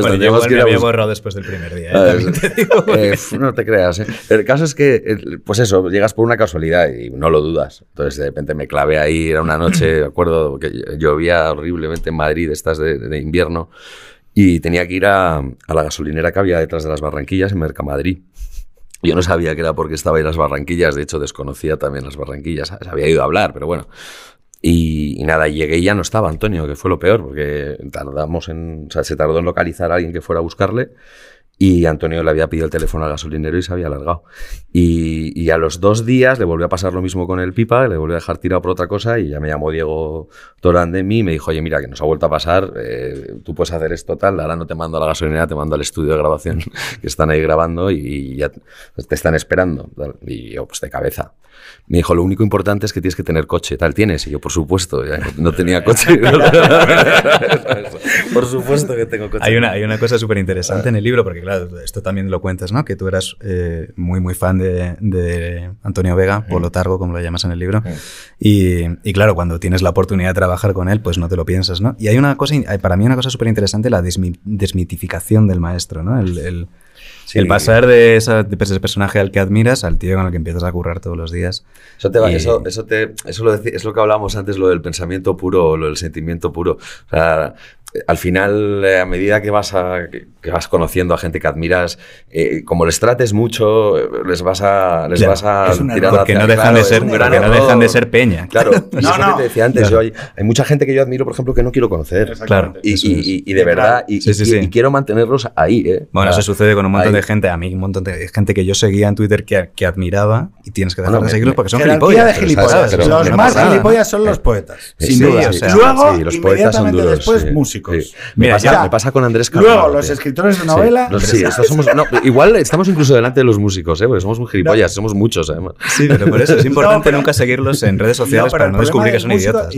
Bueno, yo igual que me había borrado después del primer día. ¿eh? te digo. Eh, no te creas, ¿eh? El caso es que, eh, pues eso, llegas por una casualidad y no lo dudas. Entonces, de repente me clavé ahí, era una noche, acuerdo que llovía horriblemente en Madrid, estas de, invierno, y tenía que ir a, a la gasolinera que había detrás de las Barranquillas en Mercamadrid. Yo no sabía que era porque estaba ahí las Barranquillas, de hecho desconocía también las Barranquillas, se había ido a hablar, pero bueno. Y, nada, llegué y ya no estaba Antonio, que fue lo peor, porque tardamos en, se tardó en localizar a alguien que fuera a buscarle. Y Antonio le había pedido el teléfono al gasolinero y se había alargado. Y, y a los dos días le volvió a pasar lo mismo con el pipa, le volvió a dejar tirado por otra cosa y ya me llamó Diego Torán de mí y me dijo, oye, mira, que nos ha vuelto a pasar, eh, tú puedes hacer esto tal, ahora no te mando a la gasolinera, te mando al estudio de grabación, que están ahí grabando y, y ya te están esperando. tal. Y yo, pues de cabeza. Me dijo, lo único importante es que tienes que tener coche, tal, ¿tienes? Y yo, por supuesto, ya no tenía coche. por supuesto que tengo coche. Hay una, hay una cosa súper interesante en el libro, porque claro, esto también lo cuentas, ¿no? Que tú eras eh, muy, muy fan de, de Antonio Vega, Polo Targo, como lo llamas en el libro. Y, y claro, cuando tienes la oportunidad de trabajar con él, pues no te lo piensas, ¿no? Y hay una cosa, para mí una cosa súper interesante, la desmi- desmitificación del maestro, ¿no? El, el- Sí. el pasar de, esa- de ese personaje al que admiras al tío con el que empiezas a currar todos los días. Eso, te va, Y- eso, eso, te, eso lo es lo que hablábamos antes, lo del pensamiento puro o lo del sentimiento puro. O sea, al final, eh, a medida que vas, a, que, que vas conociendo a gente que admiras, eh, como les trates mucho, les vas a, les Claro, vas a es un error. tirar Porque hacia- no dejan claro, de es ser, un porque no dejan de ser peña. Claro, No, eso que no. te decía antes, yo hay, hay mucha gente que yo admiro, por ejemplo, que no quiero conocer. Claro. Y, y- y- y de verdad, y, Sí, sí, y- sí. y quiero mantenerlos ahí. ¿eh? Bueno, eso sucede con un montón. De gente. A mí, un montón de gente que yo seguía en Twitter que, que admiraba y tienes que dejar Bueno, de seguirlos porque son gilipollas. de gilipollas. pero los más gilipollas son los poetas. Sí, sin sí, duda. o sea, Luego, sí, los poetas son inmediatamente duros. después, sí, músicos. sí. Me, Mira, pasa, ya. me pasa con Andrés Luego, Carvalho, los tío. escritores de Sí, novela. los- sí, estos somos, no, igual estamos incluso delante de los músicos, ¿eh? porque somos muy gilipollas, somos muchos además. Sí, pero por eso es importante No, pero- nunca seguirlos en redes sociales para no descubrir que son idiotas.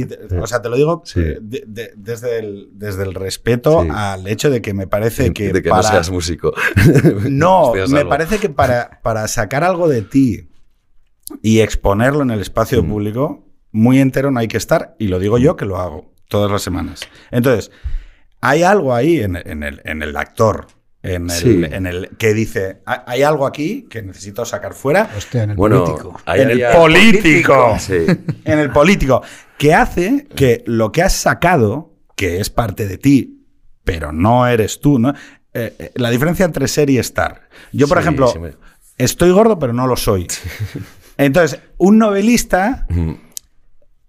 o sea, te lo digo eh, de- de- desde, el, desde el respeto al hecho de que me parece que, de que no seas músico. No, me parece que para, para sacar algo de ti y exponerlo en el espacio Mm. público, muy entero no hay que estar, y lo digo yo que lo hago todas las semanas. Entonces, hay algo ahí en, en el, en el actor. En el, Sí. en el que dice, "Hay- algo aquí que necesito sacar fuera. Hostia, en el Bueno, político. En el político. Sí. en el político, que hace que lo que has sacado, que es parte de ti, pero no eres tú, ¿no? Eh, la diferencia entre ser y estar. Yo, por Sí, ejemplo, sí me- estoy gordo, pero no lo soy. Entonces, un novelista Mm.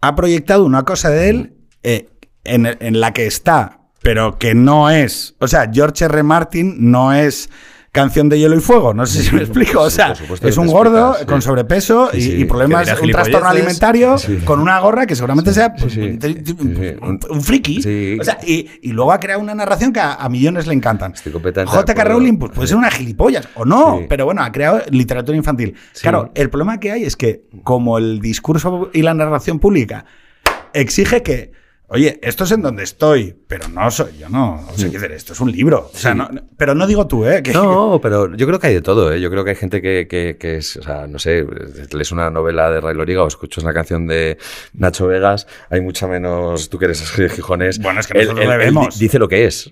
ha proyectado una cosa de él eh, en, en la que está, pero que no es. O sea, George R. Martin no es canción de hielo y fuego. No sé si me explico. O sea, supuesto es un gordo explicas, con sobrepeso Sí, y- y, problemas, un trastorno alimentario con una gorra que seguramente sea un, friki. Sí. O sea, y, y luego ha creado una narración que a, a millones le encantan. J.K. Rowling pues, puede ser una gilipollas o no, pero bueno, ha creado literatura infantil. Claro, el problema que hay es que como el discurso y la narración pública exige que, oye, esto es en donde estoy, pero no soy yo, no. O sea, decir, esto es un libro. O sea, no- pero no digo tú, ¿eh? Que- No, pero yo creo que hay de todo, ¿eh? Yo creo que hay gente que, que, que es, o sea, no sé, lees una novela de Ray Loriga o escuchas una canción de Nacho Vegas, hay mucha menos, tú que eres gijones. Bueno, es que nosotros le vemos. di- dice lo que es,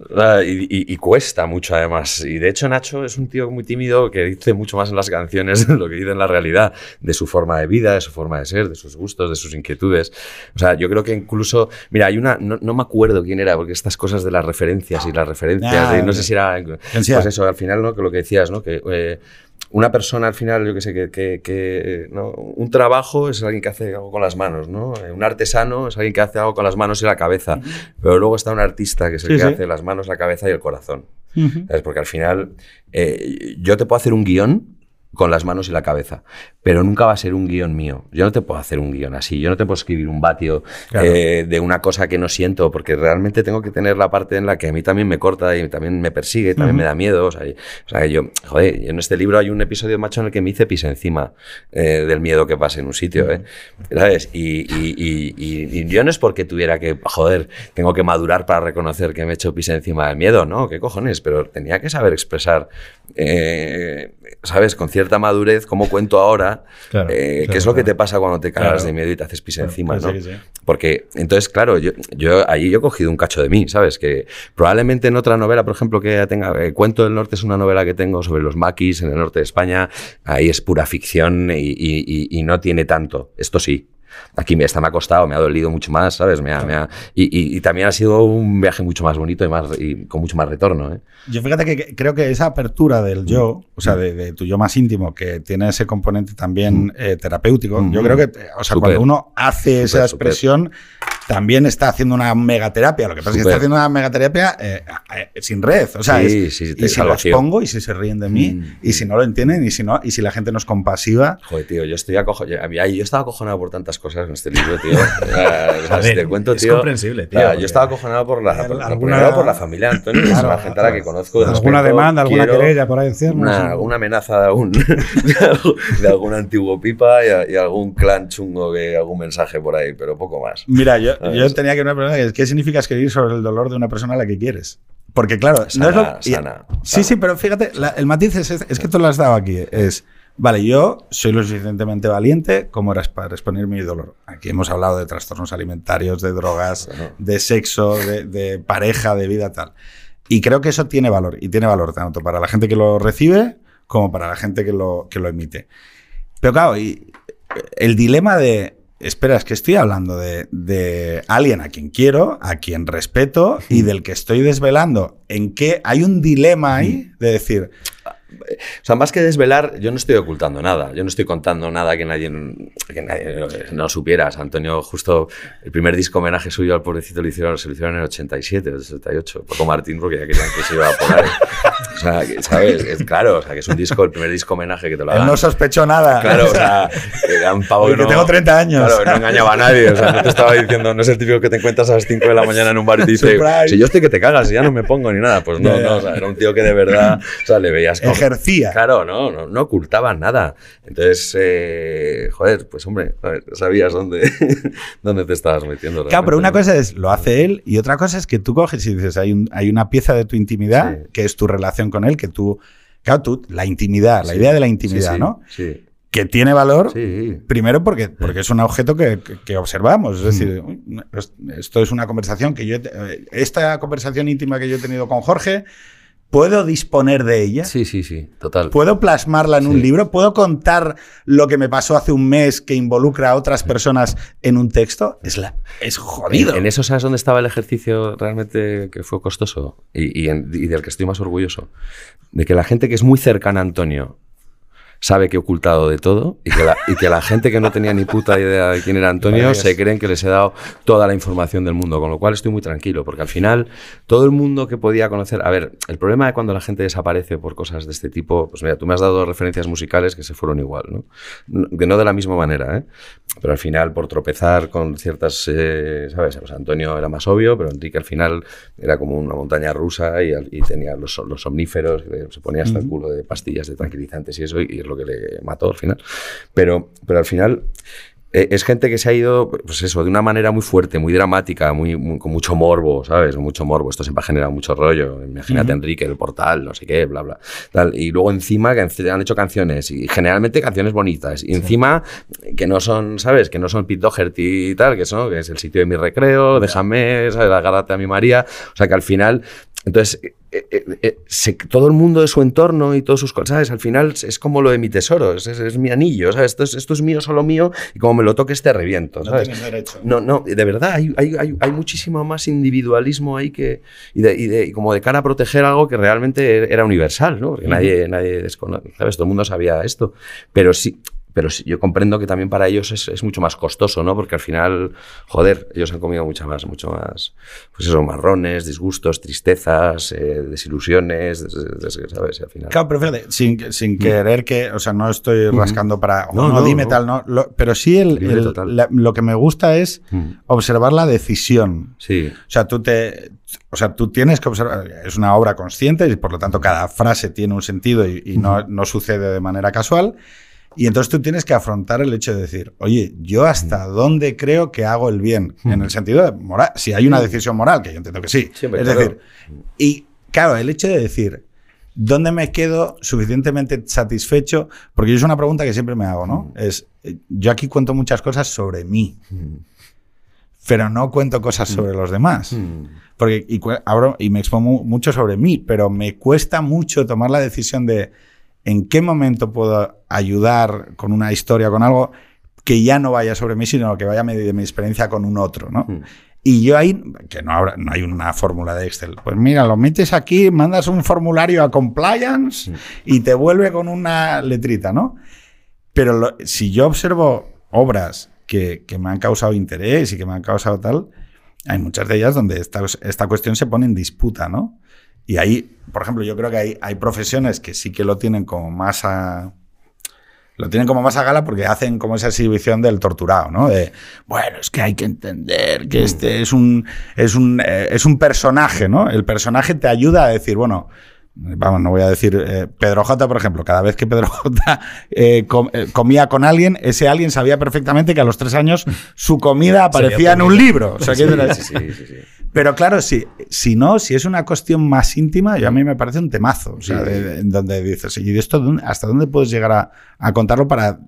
y- y cuesta mucho además. Y de hecho Nacho es un tío muy tímido que dice mucho más en las canciones de lo que dice en la realidad, de su forma de vida, de su forma de ser, de sus gustos, de sus inquietudes. O sea, yo creo que incluso, mira, hay una, no, no me acuerdo quién era, porque estas cosas de las referencias y las referencias, Ah, de- no sé si era, pues eso, al final, ¿no? Que lo que decías, ¿no? Que eh, una persona al final, yo que sé, que, que- que, ¿no? un trabajo es alguien que hace algo con las manos, ¿no? Eh, Un artesano es alguien que hace algo con las manos y la cabeza. Pero luego está un artista que es el Sí, que sí. hace las manos, la cabeza y el corazón. ¿Sabes? Porque al final eh, yo te puedo hacer un guion con las manos y la cabeza. Pero nunca va a ser un guion mío. Yo no te puedo hacer un guion así. Yo no te puedo escribir un vatio eh, de una cosa que no siento, porque realmente tengo que tener la parte en la que a mí también me corta y también me persigue, y también me da miedo. O sea, o sea, yo, joder, en este libro hay un episodio macho en el que me hice pis encima eh, del miedo que pase en un sitio, ¿eh? ¿sabes? Y, y, y, y, yo no es porque tuviera que, joder, tengo que madurar para reconocer que me he hecho pis encima del miedo, ¿no? ¿Qué cojones? Pero tenía que saber expresar, eh, ¿sabes? Con cierta madurez, como cuento ahora, eh, qué es lo que te pasa cuando te cagas de miedo y te haces pis encima, ¿no? Porque, entonces, claro, yo, yo ahí yo he cogido un cacho de mí, ¿sabes? Que probablemente en otra novela, por ejemplo, que tenga, eh, Cuento del Norte es una novela que tengo sobre los maquis en el norte de España, ahí es pura ficción y, y no tiene tanto. Esto sí, Aquí esta me ha costado, me ha dolido mucho más, ¿sabes? Me ha, y, también ha sido un viaje mucho más bonito y, más, y con mucho más retorno. ¿eh? Yo fíjate que creo que esa apertura del yo, o sea, de, tu yo más íntimo, que tiene ese componente también eh, terapéutico, yo creo que, o sea, cuando uno hace esa expresión, también está haciendo una megaterapia. Lo que pasa es que está haciendo una megaterapia eh, eh, sin red. O sea, y si los pongo y si se ríen de mí mm. y si no lo entienden y si no y si la gente no es compasiva. Joder, tío, yo estoy acojonado. Yo estaba acojonado por tantas cosas en este libro, tío. o sea, te cuento, tío. Es comprensible, tío. yo estaba acojonado por la, alguna, por la familia Antonio, que es la gente a la que conozco. alguna demanda, alguna querella por ahí encima. Una, alguna amenaza de algún, de algún antiguo pipa y, y, algún clan chungo que algún mensaje por ahí, pero poco más. Mira, yo, yo tenía que una pregunta, ¿qué significa escribir sobre el dolor de una persona a la que quieres? Porque claro, no es lo, Sí, sí, pero fíjate, el matiz es, es, que tú lo has dado aquí, es, vale, yo soy lo suficientemente valiente como eras para exponer mi dolor. Aquí hemos hablado de trastornos alimentarios, de drogas, de sexo, de, de, pareja, de vida, tal. Y creo que eso tiene valor, y tiene valor tanto para la gente que lo recibe como para la gente que lo, que lo emite. Pero claro, y el dilema de espera, es que estoy hablando de, alguien a quien quiero, a quien respeto y del que estoy desvelando. ¿En qué hay un dilema ahí de decir, o sea, más que desvelar, yo no estoy ocultando nada. Yo no estoy contando nada que nadie, que nadie no supieras. Antonio, justo el primer disco homenaje suyo al pobrecito lo hicieron, se lo hicieron en el 87, el 68. Poco Martín, porque ya querían que se iba a poner. O sea, ¿sabes? Es, claro, o sea, que es un disco, el primer disco homenaje que te lo hagan. Él no sospechó nada. Claro, o sea, era un pavo que no, tengo 30 años. Claro, no engañaba a nadie. O sea, no te estaba diciendo, no es el típico que te encuentras a las 5 de la mañana en un bar y te dice, si yo estoy que te cagas y ya no me pongo ni nada. Pues no, no, o sea, era un tío que de verdad, o sea, le veías como... Ejercía. Claro, no, no, no ocultaban nada. Entonces, eh, joder, pues hombre, sabías dónde, dónde te estabas metiendo. Claro, pero una cosa es, lo hace él, y otra cosa es que tú coges y dices, hay, un, hay una pieza de tu intimidad, que es tu relación con él, que tú, claro, tú, la intimidad, la idea de la intimidad, ¿no? Sí que tiene valor, primero porque, porque es un objeto que, que, observamos. Es decir, esto es una conversación que yo... Esta conversación íntima que yo he tenido con Jorge ¿Puedo disponer de ella? Sí, sí, sí, total. ¿Puedo plasmarla en un libro? ¿Puedo contar lo que me pasó hace un mes que involucra a otras personas en un texto? Es, la, es jodido. En, eso sabes dónde estaba el ejercicio realmente que fue costoso y, y del que estoy más orgulloso. De que la gente que es muy cercana a Antonio sabe que he ocultado de todo y que, la, y que la gente que no tenía ni puta idea de quién era Antonio se creen que les he dado toda la información del mundo, con lo cual estoy muy tranquilo, porque al final todo el mundo que podía conocer, a ver, el problema de cuando la gente desaparece por cosas de este tipo, pues mira, tú me has dado referencias musicales que se fueron igual, ¿no? Que no de la misma manera, ¿eh? Pero al final por tropezar con ciertas, eh, ¿sabes? Pues Antonio era más obvio, pero Enrique al final era como una montaña rusa y, tenía los, los somníferos, se ponía hasta el culo de pastillas de tranquilizantes y eso, y lo que le mató al final. Pero, pero al final es gente que se ha ido, pues eso, de una manera muy fuerte, muy dramática, muy, con mucho morbo, ¿sabes? Mucho morbo. Esto siempre ha generado mucho rollo. Imagínate Enrique, el portal, no sé qué, bla, bla. Tal. Y luego encima que han hecho canciones, y generalmente canciones bonitas. Y encima que no son, ¿sabes? Que no son Pete Doherty y tal, que son, que es el sitio de mi recreo, déjame, ¿sabes? Agárrate a mi María. O sea que al final entonces, eh, eh, eh, todo el mundo de su entorno y todos sus cosas, ¿sabes? Al final es como lo de mi tesoro, es, mi anillo, ¿sabes? Esto es, esto es, mío, solo mío, y como me lo toques te reviento, ¿sabes? No derecho. No, no, de verdad, hay, hay, hay, hay muchísimo más individualismo ahí que, y, de, y, de, y, como de cara a proteger algo que realmente era universal, ¿no? Porque nadie, nadie desconoce, ¿sabes? Todo el mundo sabía esto, pero sí, pero yo comprendo que también para ellos es, es, mucho más costoso, ¿no? Porque al final, joder, ellos han comido mucho más, mucho más, pues eso, marrones, disgustos, tristezas, eh, desilusiones, ¿sabes? al final. Claro, pero fíjate, sin, sin mm. querer que, o sea, no estoy rascando para, no, no, dime tal, no, pero sí el, lo que me gusta es mm. observar la decisión. Sí. O sea, tú te, o sea, tú tienes que observar, es una obra consciente y por lo tanto cada frase tiene un sentido y, no, no, sucede de manera casual. Y entonces tú tienes que afrontar el hecho de decir, oye, yo hasta dónde creo que hago el bien, en el sentido de moral, si hay una decisión moral, que yo entiendo que sí. es decir, y claro, el hecho de decir, ¿dónde me quedo suficientemente satisfecho? Porque yo es una pregunta que siempre me hago, ¿no? Es, yo aquí cuento muchas cosas sobre mí, pero no cuento cosas sobre los demás. Porque, y me expongo mucho sobre mí, pero me cuesta mucho tomar la decisión de en qué momento puedo ayudar con una historia, con algo que ya no vaya sobre mí, sino que vaya de mi experiencia con un otro, ¿no? Hmm. Y yo ahí, que no, habrá, no hay una fórmula de Excel, pues mira, lo metes aquí, mandas un formulario a compliance hmm. y te vuelve con una letrita, ¿no? Pero si yo observo obras que, que, me han causado interés y que me han causado tal, hay muchas de ellas donde esta, esta cuestión se pone en disputa, ¿no? Y ahí, por ejemplo, yo creo que hay, hay profesiones que sí que lo tienen como más a. Lo tienen como más a gala porque hacen como esa exhibición del torturado, ¿no? De, bueno, es que hay que entender que este es un, es un, eh, es un personaje, ¿no? El personaje te ayuda a decir, bueno, vamos, no voy a decir eh, Pedro J, por ejemplo, cada vez que Pedro J eh, comía con alguien, ese alguien sabía perfectamente que a los tres años su comida aparecía en un libro. O sea, sí, sí, sí, pero claro, si, si no, si es una cuestión más íntima, yo a mí me parece un temazo. O sea, en donde dices, ¿y esto hasta dónde puedes llegar a, contarlo para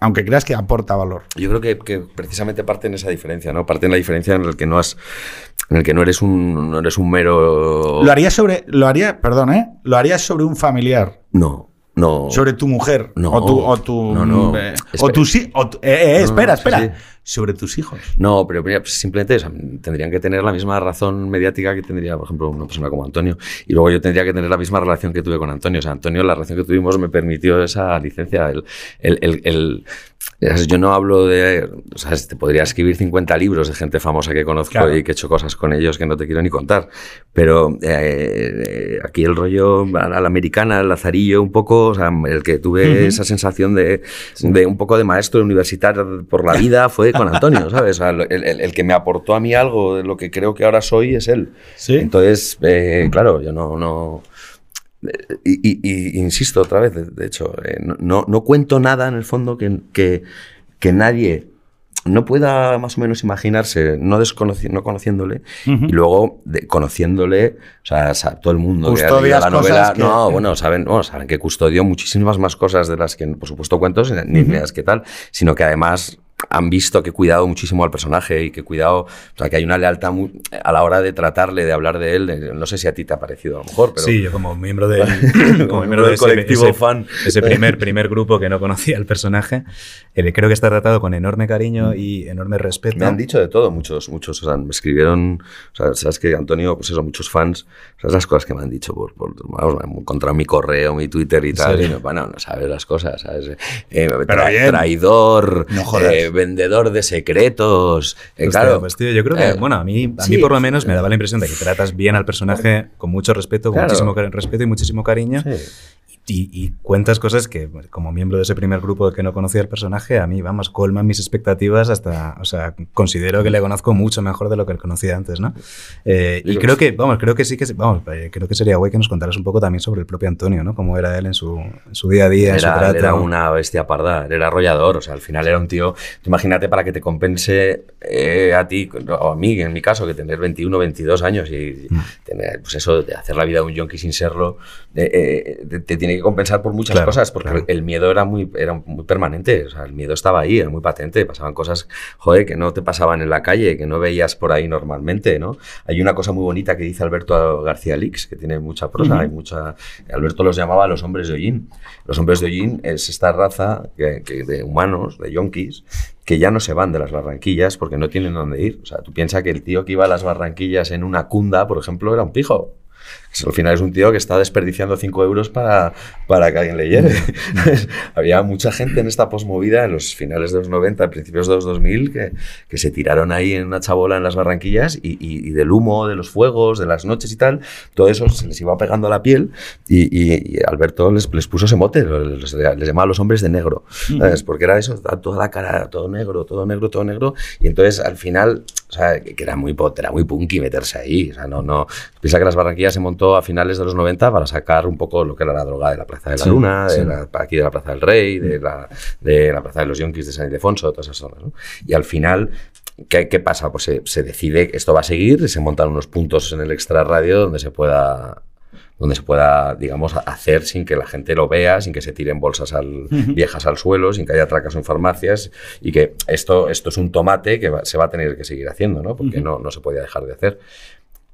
aunque creas que aporta valor. Yo creo que, precisamente parte en esa diferencia, ¿no? Parte en la diferencia en el que no has, en el que no eres un, no eres un mero. Lo haría sobre, lo haría, perdón, ¿eh? Lo harías sobre un familiar. No. No. Sobre tu mujer. No. O tu. O tu no, no. Eh, o tu sí. Eh, eh, espera, espera sobre tus hijos. No, pero simplemente tendrían que tener la misma razón mediática que tendría, por ejemplo, una persona como Antonio. Y luego yo tendría que tener la misma relación que tuve con Antonio. O sea, Antonio, la relación que tuvimos me permitió esa licencia. El, el, el, yo no hablo de. O sea, te podría escribir 50 libros de gente famosa que conozco y que he hecho cosas con ellos que no te quiero ni contar. Pero eh, aquí el rollo a la americana, el lazarillo, un poco, o sea, el que tuve esa sensación de, de, un poco de maestro universitario por la vida fue con Antonio, ¿sabes? el, que me aportó a mí algo de lo que creo que ahora soy es él. ¿Sí? Entonces, eh, claro, yo no... no y, insisto otra vez, de, hecho, eh, no, no, cuento nada en el fondo que, que, que nadie no pueda más o menos imaginarse, no, no conociéndole, y luego conociéndole, o sea, todo el mundo que ha la novela, no, bueno, saben, bueno, saben que custodió muchísimas más cosas de las que, por supuesto, cuentos, ni, ni las que tal, sino que además han visto que he cuidado muchísimo al personaje y que he cuidado, o sea, que hay una lealtad a la hora de tratarle, de hablar de él. no sé si a ti te ha parecido a lo mejor, pero... Sí, yo como miembro, del, como miembro del colectivo ese, fan. Ese primer, primer grupo que no conocía el personaje, eh, creo que está tratado con enorme cariño y enorme respeto. Me han dicho de todo, muchos, muchos, o sea, me escribieron, o sea, sabes que Antonio, pues eso, muchos fans, sabes las cosas que me han dicho por, por vamos, mi correo, mi Twitter y tal, y bueno, no sabes las cosas, ¿sabes? Eh, traidor, no jodas vendedor de secretos. Eh, claro. Pues, tío, yo creo que, eh, bueno, a mí, a mí por lo menos me daba la impresión de que tratas bien al personaje con mucho respeto, con muchísimo respeto y muchísimo cariño. Y, cuentas cosas que, como miembro de ese primer grupo que no conocía el personaje, a mí, vamos, colman mis expectativas hasta, o sea, considero que le conozco mucho mejor de lo que le conocía antes, ¿no? Eh, y creo que, vamos, creo que sí que, vamos, eh, creo que sería guay que nos contaras un poco también sobre el propio Antonio, ¿no? Cómo era él en su, su día a día, en su trato. Era una bestia parda, era arrollador, o sea, al final era un tío, imagínate para que te compense eh, a ti, o a mí, en mi caso, que tener 21, 22 años y mm. Pues eso, de hacer la vida de un yonki sin serlo, te, te tiene que compensar por muchas cosas, porque el miedo era muy, era muy permanente, o sea, el miedo estaba ahí, era muy patente, pasaban cosas, joder, que no te pasaban en la calle, que no veías por ahí normalmente, ¿no? Hay una cosa muy bonita que dice Alberto García Lix, que tiene mucha prosa, hay mucha... Alberto los llamaba los hombres de Hollín. Los hombres de Hollín es esta raza que, de humanos, de yonkis, que ya no se van de las Barranquillas porque no tienen dónde ir. O sea, tú piensas que el tío que iba a las Barranquillas en una cunda, por ejemplo, era un pijo al final es un tío que está desperdiciando 5 euros para, para que alguien leyere. Había mucha gente en esta posmovida en los finales de los 90, principios de los 2000, que, que se tiraron ahí en una chabola en las Barranquillas y, y- y del humo, de los fuegos, de las noches y tal, todo eso se les iba pegando a la piel y Alberto les, les puso ese mote, les, les llamaba a los hombres de negro, ¿sabes? Porque era eso, toda la cara, todo negro, todo negro, todo negro, y entonces al final, o sea, que era muy, era muy punky meterse ahí, o sea, no, no, piensa que las Barranquillas se montó a finales de los 90 para sacar un poco lo que era la droga de la Plaza de la Sí, Luna, de la, aquí de la Plaza del Rey, de la, de la Plaza de los Yonkis de San Ildefonso, todas esas zonas, ¿no? Y al final, ¿qué, qué pasa? Pues se, se decide que esto va a seguir y se montan unos puntos en el extra radio donde se pueda donde se pueda, digamos, hacer sin que la gente lo vea, sin que se tiren bolsas al- viejas al suelo, sin que haya atracas en farmacias y que esto, esto es un tomate que va- se va a tener que seguir haciendo, ¿no? Porque no, no se podía dejar de hacer.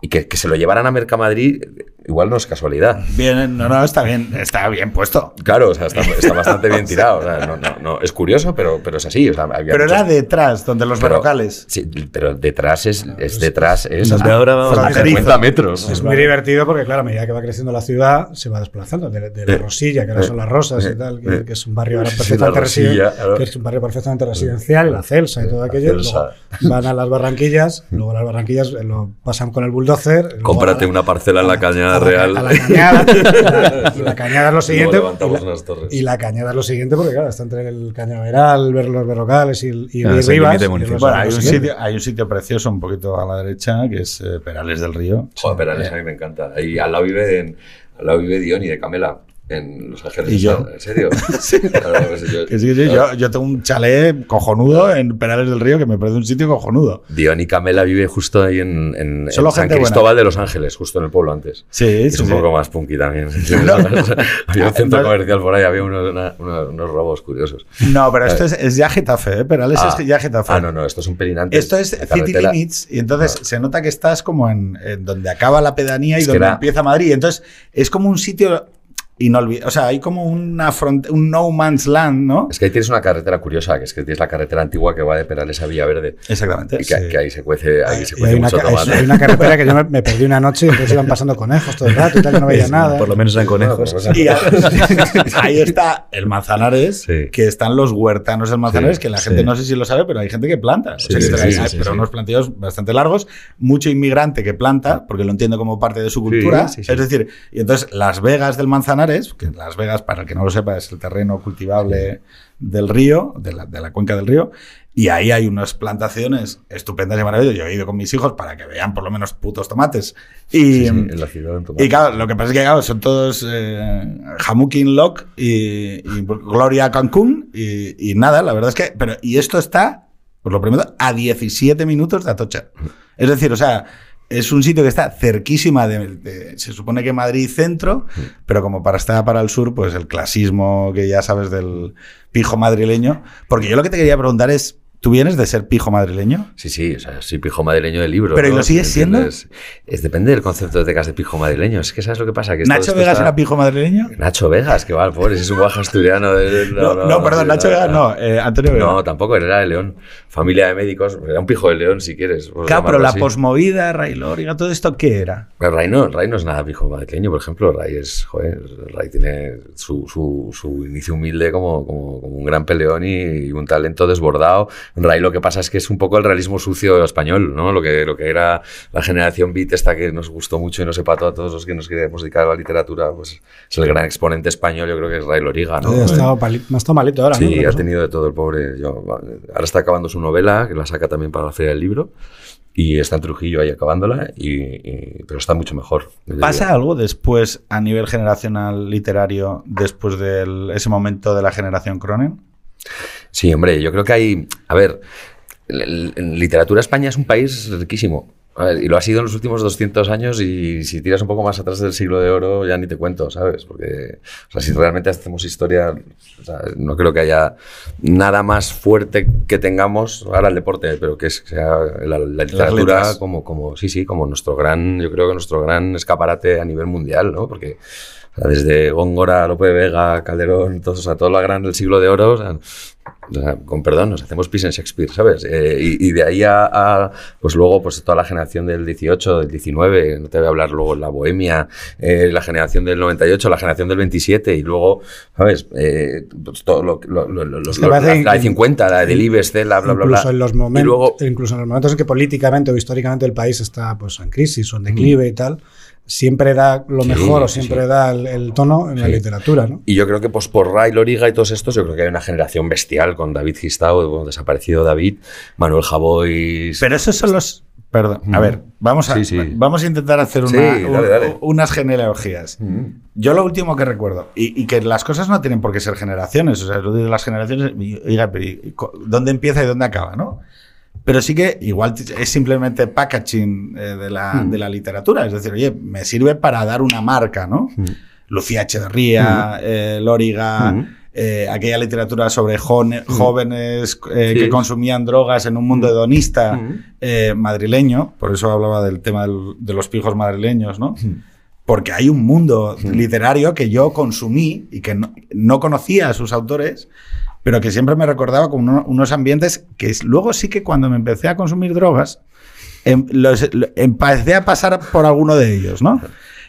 Y que, que se lo llevaran a Mercamadrid, igual no es casualidad. Bien, no, no, está bien, está bien puesto. Claro, o sea, está, está bastante bien tirado. o sea, no, no, no, es curioso, pero, pero es así. o sea, había Pero muchos- era detrás, donde los pero- berrocales. Sí, pero detrás es, es detrás, es Donde ahora vamos a a 50 metros. Es muy divertido porque, claro, a medida que va creciendo la ciudad, se va desplazando de, de la Eh, Rosilla, que ahora eh, son las Rosas y tal, eh. que, que es un barrio ahora perfectamente, Rosilla, claro. que es un barrio perfectamente residencial, la Celsa y todo aquello. Luego van a las Barranquillas, luego las Barranquillas lo pasan con el bulldozer. Luego Cómprate una parcela en la Cañada Real. A la cañada. y la- y la cañada es lo siguiente. Y la- unas torres. Y la cañada es lo siguiente porque, claro, está entre el cañaveral, ver los berrocales y, y, Claro, y el Rivas. y Bueno, hay un, sitio, hay un sitio precioso un poquito a la derecha que es eh, Perales del Río. Joder, Perales a mí me encanta. Ahí al lado vive, en- al lado vive Diony de Camela, en Los Ángeles. ¿Y yo? ¿En serio? Claro, pues yo- Que sí, sí, yo, yo tengo un chalet cojonudo en Perales del Río que me parece un sitio cojonudo. Dion y Camela vive justo ahí en, en- en Solo San gente buena. Cristóbal de Los Ángeles, justo en el pueblo antes. Sí, Es sí, un sí. poco más punky también. No. había un centro No. comercial por ahí, había unos, una- unos- unos robos curiosos. No, pero esto es, es ya Getafe, ¿eh? Perales Ah. es ya Getafe. Ah, no, no, esto es un pelín antes. Esto es City. Limits y entonces se nota que estás como en, en donde acaba la pedanía y Es donde era- empieza Madrid. Entonces es como un sitio inolvidable. O sea, hay como una un no man's land, ¿no? Es que ahí tienes una carretera curiosa, que es que tienes la carretera antigua que va de Perales a Villaverde. Exactamente. Y que, sí. que ahí se cuece, ahí se cuece hay, una, mucho tomate. hay una carretera que yo me, me perdí una noche y entonces iban pasando conejos todo el rato y tal, yo no veía nada. Por lo menos eran conejos. Pues, Y ahí está el Manzanares, Sí. que están los huertanos del Manzanares, Sí, que la gente no sé si lo sabe, pero hay gente que planta. O sea, que sí, pero unos planteos bastante largos, mucho inmigrante que planta, porque lo entiende como parte de su cultura. Es decir, y entonces Las Vegas del Manzanares, que Las Vegas, para el que no lo sepa, es el terreno cultivable del río, de la, de la cuenca del río. Y ahí hay unas plantaciones estupendas y maravillosas. Yo he ido con mis hijos para que vean por lo menos putos tomates. Y, Sí, sí, en la ciudad. en tomate. y claro, lo que pasa es que claro, son todos eh, Jamukin Lock y, y Gloria Cancún y, y nada, la verdad es que... Pero, y esto está, pues lo primero, a 17 minutos de Atocha. Es decir, o sea, es un sitio que está cerquísima de, de- se supone que Madrid centro, pero como para estar para el sur, pues el clasismo que ya sabes del pijo madrileño. Porque yo lo que te quería preguntar es, ¿tú vienes de ser pijo madrileño? Sí, sí, o sea, soy pijo madrileño del libro. Pero, ¿y ¿no? lo sigues siendo? Es, depende del concepto de tecas de pijo madrileño. Es que ¿sabes lo que pasa? Que ¿Nacho Vegas está- era pijo madrileño? Nacho Vegas, que va, pobre, es un guaja asturiano. de- No, no, perdón, Nacho Vegas no, eh, Antonio Vegas. No, tampoco, era de León. Familia de médicos, era un pijo de León si quieres. Claro, pero la así. posmovida, Ray Lóriga, todo esto, ¿qué era? Pero Ray no, Ray no es nada pijo madrileño, por ejemplo. Ray es, joder, Ray tiene su, su, su inicio humilde como, como, como un gran peleón y, y un talento desbordado. Ray lo que pasa es que es un poco el realismo sucio español, ¿no? Lo que, lo que era la generación beat esta que nos gustó mucho y nos empató a todos los que nos queríamos dedicar a la literatura, pues es el gran exponente español, yo creo que es Ray Loriga, ¿no? Ha estado, pali- ha estado malito ahora. Sí, ha tenido de todo el pobre. Yo, ahora está acabando su novela, que la saca también para la Feria del Libro. Y está en Trujillo ahí acabándola, y, y- pero está mucho mejor. ¿Pasa algo después a nivel generacional literario, después de ese momento de la generación Cronen? Sí, hombre, yo creo que hay. A ver, literatura España es un país riquísimo. Ver, y lo ha sido en los últimos 200 años y si tiras un poco más atrás del siglo de oro ya ni te cuento, ¿sabes? Porque, o sea, si realmente hacemos historia, o sea, no creo que haya nada más fuerte que tengamos, ahora el deporte, pero que sea la, la literatura como, como, sí, sí, como nuestro gran, yo creo que nuestro gran escaparate a nivel mundial, ¿no? Porque O sea, desde Góngora, Lope de Vega, Calderón, todos, o sea, todo lo gran del siglo de oro, o sea, o sea, con perdón, nos hacemos pis en Shakespeare, ¿sabes? Eh, y, y de ahí a, a, pues luego, pues toda la generación del 18, del 19, no te voy a hablar luego la bohemia, eh, la generación del 98, la generación del 27, y luego, ¿sabes? Eh, pues todo lo, lo, lo, lo- Es que lo- la, la de in- 50, la de Libes, Cela, bla, bla, bla. incluso, en los momentos, luego, incluso en los momentos en que políticamente o históricamente el país está pues, en crisis o en declive y tal, siempre da lo Sí, mejor o siempre sí. da el, el tono en la literatura. ¿no? Y yo creo que pues por Ray, Loriga y todos estos, yo creo que hay una generación bestial con David Gistao, bueno, desaparecido David, Manuel Javois. Pero esos son los. Perdón, a Mm. ver, vamos a, Sí, sí. vamos a intentar hacer Sí, una- dale, un- dale. unas genealogías. Mm. Yo lo último que recuerdo, y, y que las cosas no tienen por qué ser generaciones, o sea, lo de las generaciones, y- oiga, pero ¿y co- ¿dónde empieza y dónde acaba, no? Pero sí que igual es simplemente packaging eh, de, la, Mm. de la literatura, es decir, oye, me sirve para dar una marca, ¿no? Mm. Lucía Echeverría, eh, Lóriga, Mm. eh, aquella literatura sobre jóvenes Sí. que consumían drogas en un mundo hedonista madrileño, por eso hablaba del tema del- de los pijos madrileños, ¿no? Porque hay un mundo literario que yo consumí y que no, no conocía a sus autores, pero que siempre me recordaba con uno- unos ambientes que luego sí que cuando me empecé a consumir drogas, em- empecé a pasar por alguno de ellos, ¿no?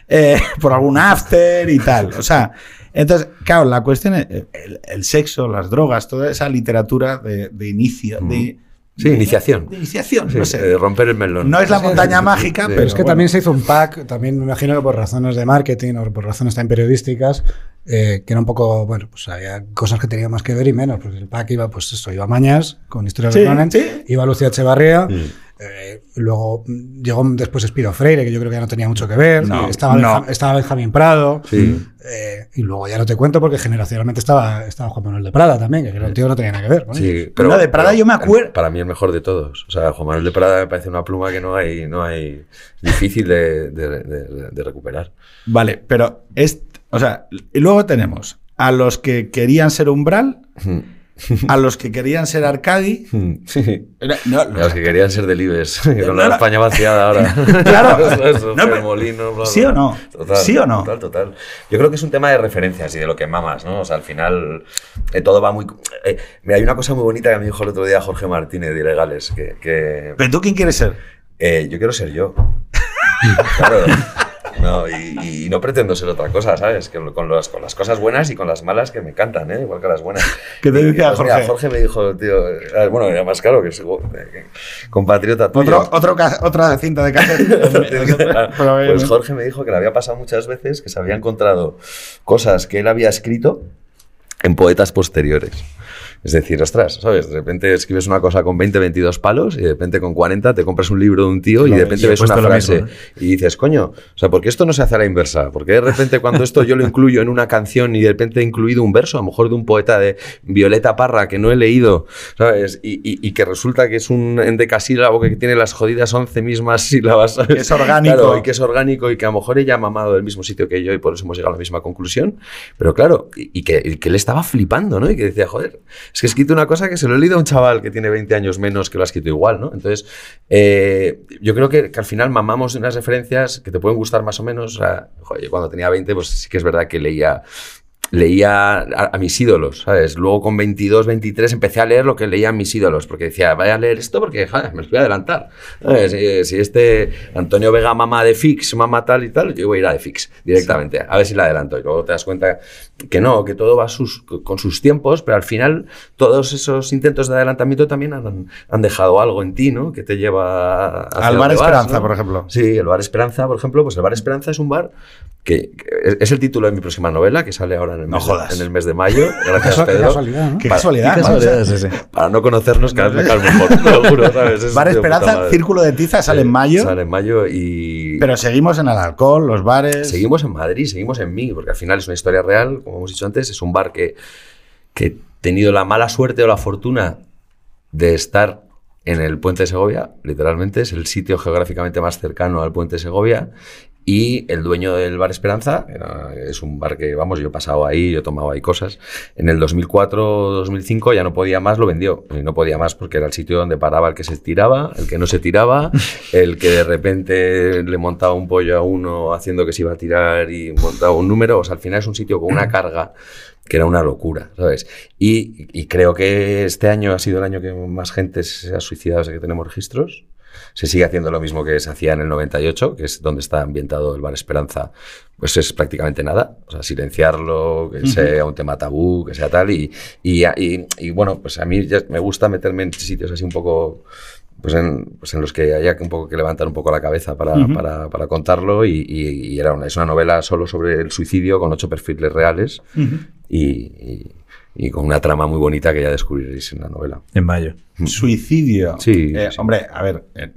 Eh, por algún after y tal. O sea, entonces, claro, la cuestión es el, el sexo, las drogas, toda esa literatura de, de inicio, de, Sí, iniciación. de iniciación, Sí, no sé. eh, romper el melón. No es la montaña mágica, Sí. pero es que bueno. también se hizo un pack, también me imagino que por razones de marketing o por razones también periodísticas, eh, que era un poco, bueno, pues había cosas que tenían más que ver y menos, porque el pack iba, pues eso, iba Mañas con historias Sí, de Conan, sí. iba Lucía Echevarría, Mm. Eh, luego mm, llegó después Espiro Freire, que yo creo que ya no tenía mucho que ver, No, estaba, no. Benja- estaba Benjamín Prado, Sí. eh, y luego ya no te cuento porque generacionalmente estaba, estaba Juan Manuel de Prada también, que era un tío que no tenía nada que ver. Sí, pero, No, de Prada pero yo me acuerdo- Para mí el mejor de todos. O sea, Juan Manuel de Prada me parece una pluma que no hay, no hay difícil de, de- de- de recuperar. Vale, pero es, o sea, y luego tenemos a los que querían ser Umbral, a los que querían ser Arcadi. Sí. No, Los que querían ser delibes, con No, la. España vaciada ahora. Claro. Eso, No, Molino, bla, ¿sí o no? Total, ¿Sí o no? Total, total. Yo creo que es un tema de referencias y de lo que mamas, ¿no? O sea, al final eh, todo va muy... eh, mira, hay una cosa muy bonita que me dijo el otro día Jorge Martínez de Ilegales, que, que ¿Pero tú quién quieres ser? eh, yo quiero ser yo. claro. No, y, y no pretendo ser otra cosa, ¿sabes? Que con, los- con las cosas buenas y con las malas que me encantan, ¿eh? Igual que las buenas. ¿Qué te decía mira, Jorge? Jorge me dijo, tío, eh, bueno, era más caro que es eh, compatriota tuyo. Otro, otro otra cinta de cassette. Eh, pues Jorge me dijo que le había pasado muchas veces que se había encontrado cosas que él había escrito en poetas posteriores. Es decir, ostras, ¿sabes? De repente escribes una cosa con 20, 22 palos y de repente con 40 te compras un libro de un tío y de repente ves una frase mismo, y dices, coño, o sea, ¿por qué esto no se hace a la inversa? Porque de repente cuando esto yo lo incluyo en una canción y de repente he incluido un verso, a lo mejor de un poeta de Violeta Parra que no he leído, ¿sabes? Y, y- y que resulta que es un endecasílabo que tiene las jodidas 11 mismas sílabas, ¿sabes? Que es orgánico. Claro, y que es orgánico y que a lo mejor ella ha mamado del mismo sitio que yo y por eso hemos llegado a la misma conclusión. Pero claro, y, y que, y que él estaba flipando, ¿no? Y que decía, joder, es que he escrito una cosa que se lo he leído a un chaval que tiene 20 años menos que lo ha escrito igual, ¿no? Entonces, eh, yo creo que, al final mamamos unas referencias que te pueden gustar más o menos. O sea, joder, cuando tenía 20, pues sí que es verdad que leía leía a, a mis ídolos, ¿sabes? Luego con 22, 23 empecé a leer lo que leían mis ídolos, porque decía, vaya a leer esto porque joder, me los voy a adelantar. ¿Sabes? Si, si este Antonio Vega mama de Fix, mama tal y tal, yo voy a ir a de Fix directamente, a ver si la adelanto. Y luego te das cuenta que no, que todo va sus, con sus tiempos, pero al final todos esos intentos de adelantamiento también han, han dejado algo en ti, ¿no? Que te lleva Al Bar vas, Esperanza, ¿no? por ejemplo. Sí, el Bar Esperanza, por ejemplo, pues el Bar Esperanza es un bar que, es, el título de mi próxima novela que sale ahora en el, No mes, jodas. en el mes de mayo. Gracias, Casu- qué Pedro. casualidad, ¿no? Qué Para- casualidad. Qué ¿no? casualidad es ese. Para no conocernos cada vez me mejor, te lo juro, ¿sabes? Es Bar Esperanza. Círculo de Tiza, sale en mayo. Sale en mayo y... Pero seguimos en el alcohol, los bares. Seguimos en Madrid, seguimos en mí, porque al final es una historia real, como hemos dicho antes, es un bar que, que he tenido la mala suerte o la fortuna de estar en el puente de Segovia, literalmente, es el sitio geográficamente más cercano al puente de Segovia, Y el dueño del bar Esperanza, era- es un bar que, vamos, yo he pasado ahí, yo he tomado ahí cosas. En el 2004-2005 ya no podía más, lo vendió. Y no podía más porque era el sitio donde paraba el que se tiraba, el que no se tiraba, el que de repente le montaba un pollo a uno haciendo que se iba a tirar y montaba un número. O sea, al final es un sitio con una carga que era una locura, ¿sabes? Y, y creo que este año ha sido el año que más gente se ha suicidado desde que tenemos registros. Se sigue haciendo lo mismo que se hacía en el 98, que es donde está ambientado el Bar Esperanza. Pues es prácticamente nada. O sea, silenciarlo, que sea un tema tabú, que sea tal. Y, y, y- y, bueno, pues a mí ya me gusta meterme en sitios así un poco. Pues en, pues en los que haya que un poco que levantar un poco la cabeza para, para, para contarlo. Y, y- y era una, es una novela solo sobre el suicidio con ocho perfiles reales y, y- y con una trama muy bonita que ya descubriréis en la novela. En mayo. Suicidio. Sí, Eh, sí. Hombre, a ver, eh,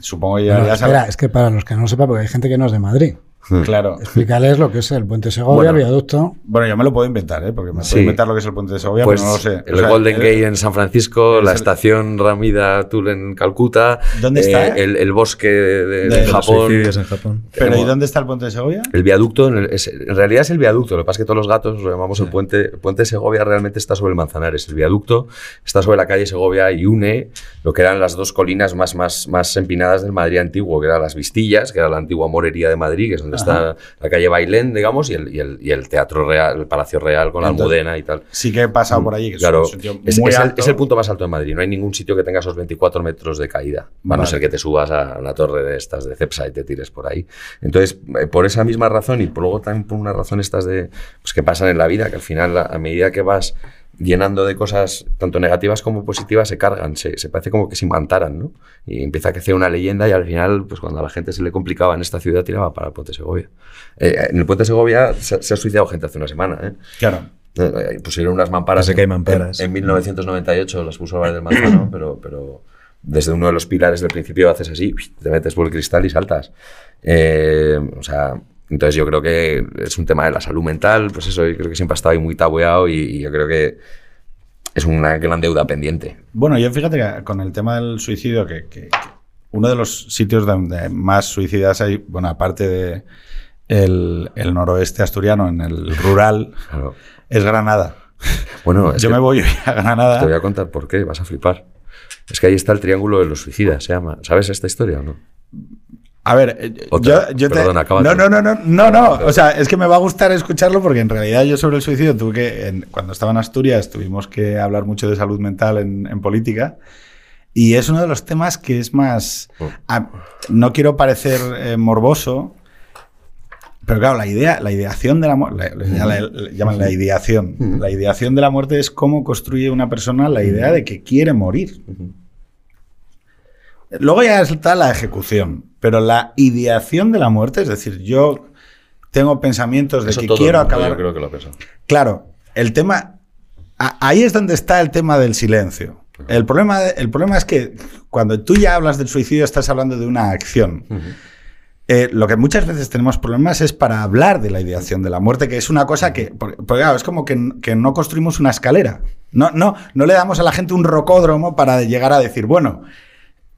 supongo que ya, espera, sabes- es que para los que no lo sepan, porque hay gente que no es de Madrid. Claro. Explícales lo que es el Puente Segovia, Bueno. viaducto. Bueno, yo me lo puedo inventar, ¿eh? Porque me Sí. puedo inventar lo que es el puente de Segovia, Pues pero no lo sé. el O sea, Golden eh, Gate en San Francisco, es la el- estación Ramida Tour en Calcuta. ¿Dónde está, eh, eh? el, el bosque de, de- De Japón. en Japón. Pero ¿y dónde está el puente de Segovia? El viaducto, en, el- es- en realidad es el viaducto, lo que pasa es que todos los gatos lo llamamos el puente. El puente de Segovia realmente está sobre el Manzanares. El viaducto está sobre la calle Segovia y une lo que eran las dos colinas más, más, más empinadas del Madrid antiguo, que eran las Vistillas, que era la antigua morería de Madrid, que es donde está la calle Bailén, digamos, y el, y el, y el Teatro Real, el Palacio Real con la Almudena y tal. Sí que he pasado por allí, que Claro, es un sitio es, muy es el, alto. es el punto más alto de Madrid. No hay ningún sitio que tenga esos 24 metros de caída. A no Vale. ser que te subas a una torre de estas de Cepsa y te tires por ahí. Entonces, eh, por esa misma razón y por luego también por una razón estas de pues, que pasan en la vida, que al final, a medida que vas llenando de cosas tanto negativas como positivas, se cargan, se, se parece como que se imantaran, ¿no? Y empieza a crecer una leyenda y al final, pues cuando a la gente se le complicaba en esta ciudad, tiraba para el Puente Segovia. Eh, en el Puente Segovia se, se ha suicidado gente hace una semana, ¿eh? Claro. Eh, pusieron unas mamparas. Sé que hay mamparas. En, en 1998 las puso Valle del Manzano, pero, pero desde uno de los pilares del principio haces así, te metes por el cristal y saltas. Eh, o sea, entonces yo creo que es un tema de la salud mental, pues eso, yo creo que siempre ha estado ahí muy tabueado y, y yo creo que es una gran deuda pendiente. Bueno, yo fíjate que con el tema del suicidio, que, que- que uno de los sitios donde más suicidas hay, bueno, aparte de el, el noroeste asturiano, en el rural, Claro. es Granada. Bueno, es Yo me voy a te voy Granada. a contar por qué, vas a flipar. Es que ahí está el triángulo de los suicidas, se llama. ¿Sabes esta historia o no? A ver, eh, Otra. yo, yo te... No, no, no, no, no, no. O sea, es que me va a gustar escucharlo porque en realidad yo sobre el suicidio tuve que, en- cuando estaba en Asturias, tuvimos que hablar mucho de salud mental en, en política. Y es uno de los temas que es más... A- no quiero parecer eh, morboso, pero claro, la idea, la ideación de la muerte, llaman la ideación. La ideación de la muerte es cómo construye una persona la idea de que quiere morir. Luego ya está la ejecución, pero la ideación de la muerte, es decir, yo tengo pensamientos de Eso que todo el quiero mundo acabar. Yo creo que lo ha pensado. Claro, el tema. a- Ahí es donde está el tema del silencio. El problema, de- el problema es que cuando tú ya hablas del suicidio estás hablando de una acción. Eh, lo que muchas veces tenemos problemas es para hablar de la ideación de la muerte, que es una cosa que, porque, porque, claro, es como que, que no construimos una escalera. No, no, no le damos a la gente un rocódromo para llegar a decir, bueno,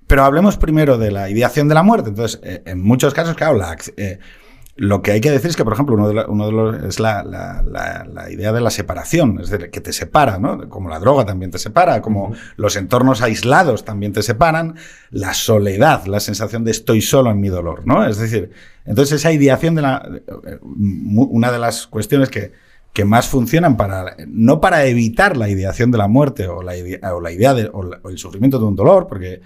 pero hablemos primero de la ideación de la muerte. Entonces, eh, en muchos casos, claro, la eh, lo que hay que decir es que, por ejemplo, uno de, la- uno de los es la, la- la- idea de la separación, es decir, que te separa, ¿no? Como la droga también te separa, como los entornos aislados también te separan, la soledad, la sensación de estoy solo en mi dolor, ¿no? Es decir, entonces esa ideación de la. eh, mu- Una de las cuestiones que, que más funcionan para. No para evitar la ideación de la muerte o la, ide- o la idea de, o o el sufrimiento de un dolor, porque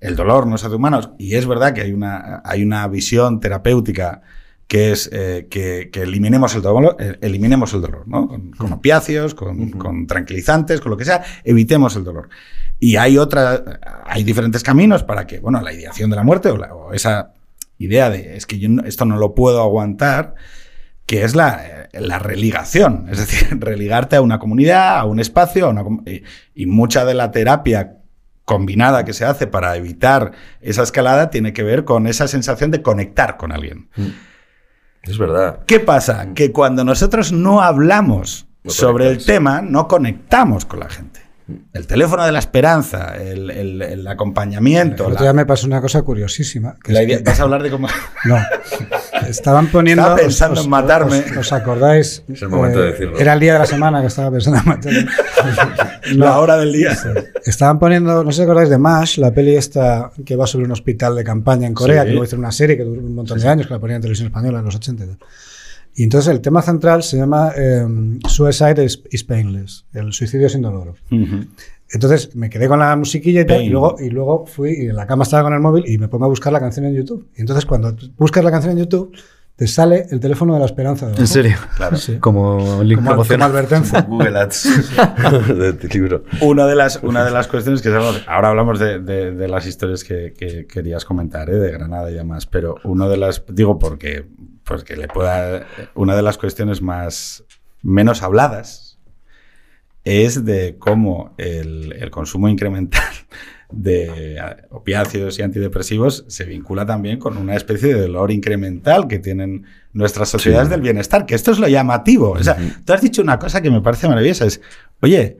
el dolor no se hace humano. Y es verdad que hay una, hay una visión terapéutica que es eh, que, que eliminemos el dolor, eh, eliminemos el dolor, ¿no? Con, con opiáceos, con, con tranquilizantes, con lo que sea, evitemos el dolor. Y hay otra, hay diferentes caminos para que, bueno, la ideación de la muerte o, la- o esa idea de es que yo no- esto no lo puedo aguantar, que es la, eh, la religación, es decir, religarte a una comunidad, a un espacio, a una y, y mucha de la terapia combinada que se hace para evitar esa escalada tiene que ver con esa sensación de conectar con alguien. Es verdad. ¿Qué pasa? Que cuando nosotros no hablamos No sobre el tema, no conectamos con la gente. El teléfono de la esperanza, el, el- el El acompañamiento. otro la- día me pasó una cosa curiosísima. que la idea- que- ¿Vas a hablar de cómo.? No. estaban poniendo. Estaba pensando en matarme. Os, os acordáis? Es el momento Eh, de decirlo. Era el día de la semana que estaba pensando en matarme. La hora del día. Estaban poniendo, no sé si acordáis de MASH, la peli esta que va sobre un hospital de campaña en Corea, Sí. que luego hizo una serie que duró un montón de años, que la ponía en televisión española en los 80. y tal. Y entonces el tema central se llama eh, Suicide is, is Painless, el suicidio sin dolor. Ujú. Entonces me quedé con la musiquilla y tal, y luego, y luego fui y en la cama estaba con el móvil y me pongo a buscar la canción en YouTube. Y entonces cuando buscas la canción en YouTube, te sale el teléfono de la esperanza. ¿En serio? Claro. Sí. Como link Como, como advertencia. Google Ads. de tu libro. Una de las, una de las cuestiones que sabemos, ahora hablamos de, de- de las historias que, que querías comentar, ¿eh? de Granada y demás, pero una de las, digo porque, pues que le pueda, una de las cuestiones más, menos habladas es de cómo el, el consumo incremental de opiáceos y antidepresivos se vincula también con una especie de dolor incremental que tienen nuestras sociedades Sí. del bienestar, que esto es lo llamativo. O sea, tú has dicho una cosa que me parece maravillosa, es, oye,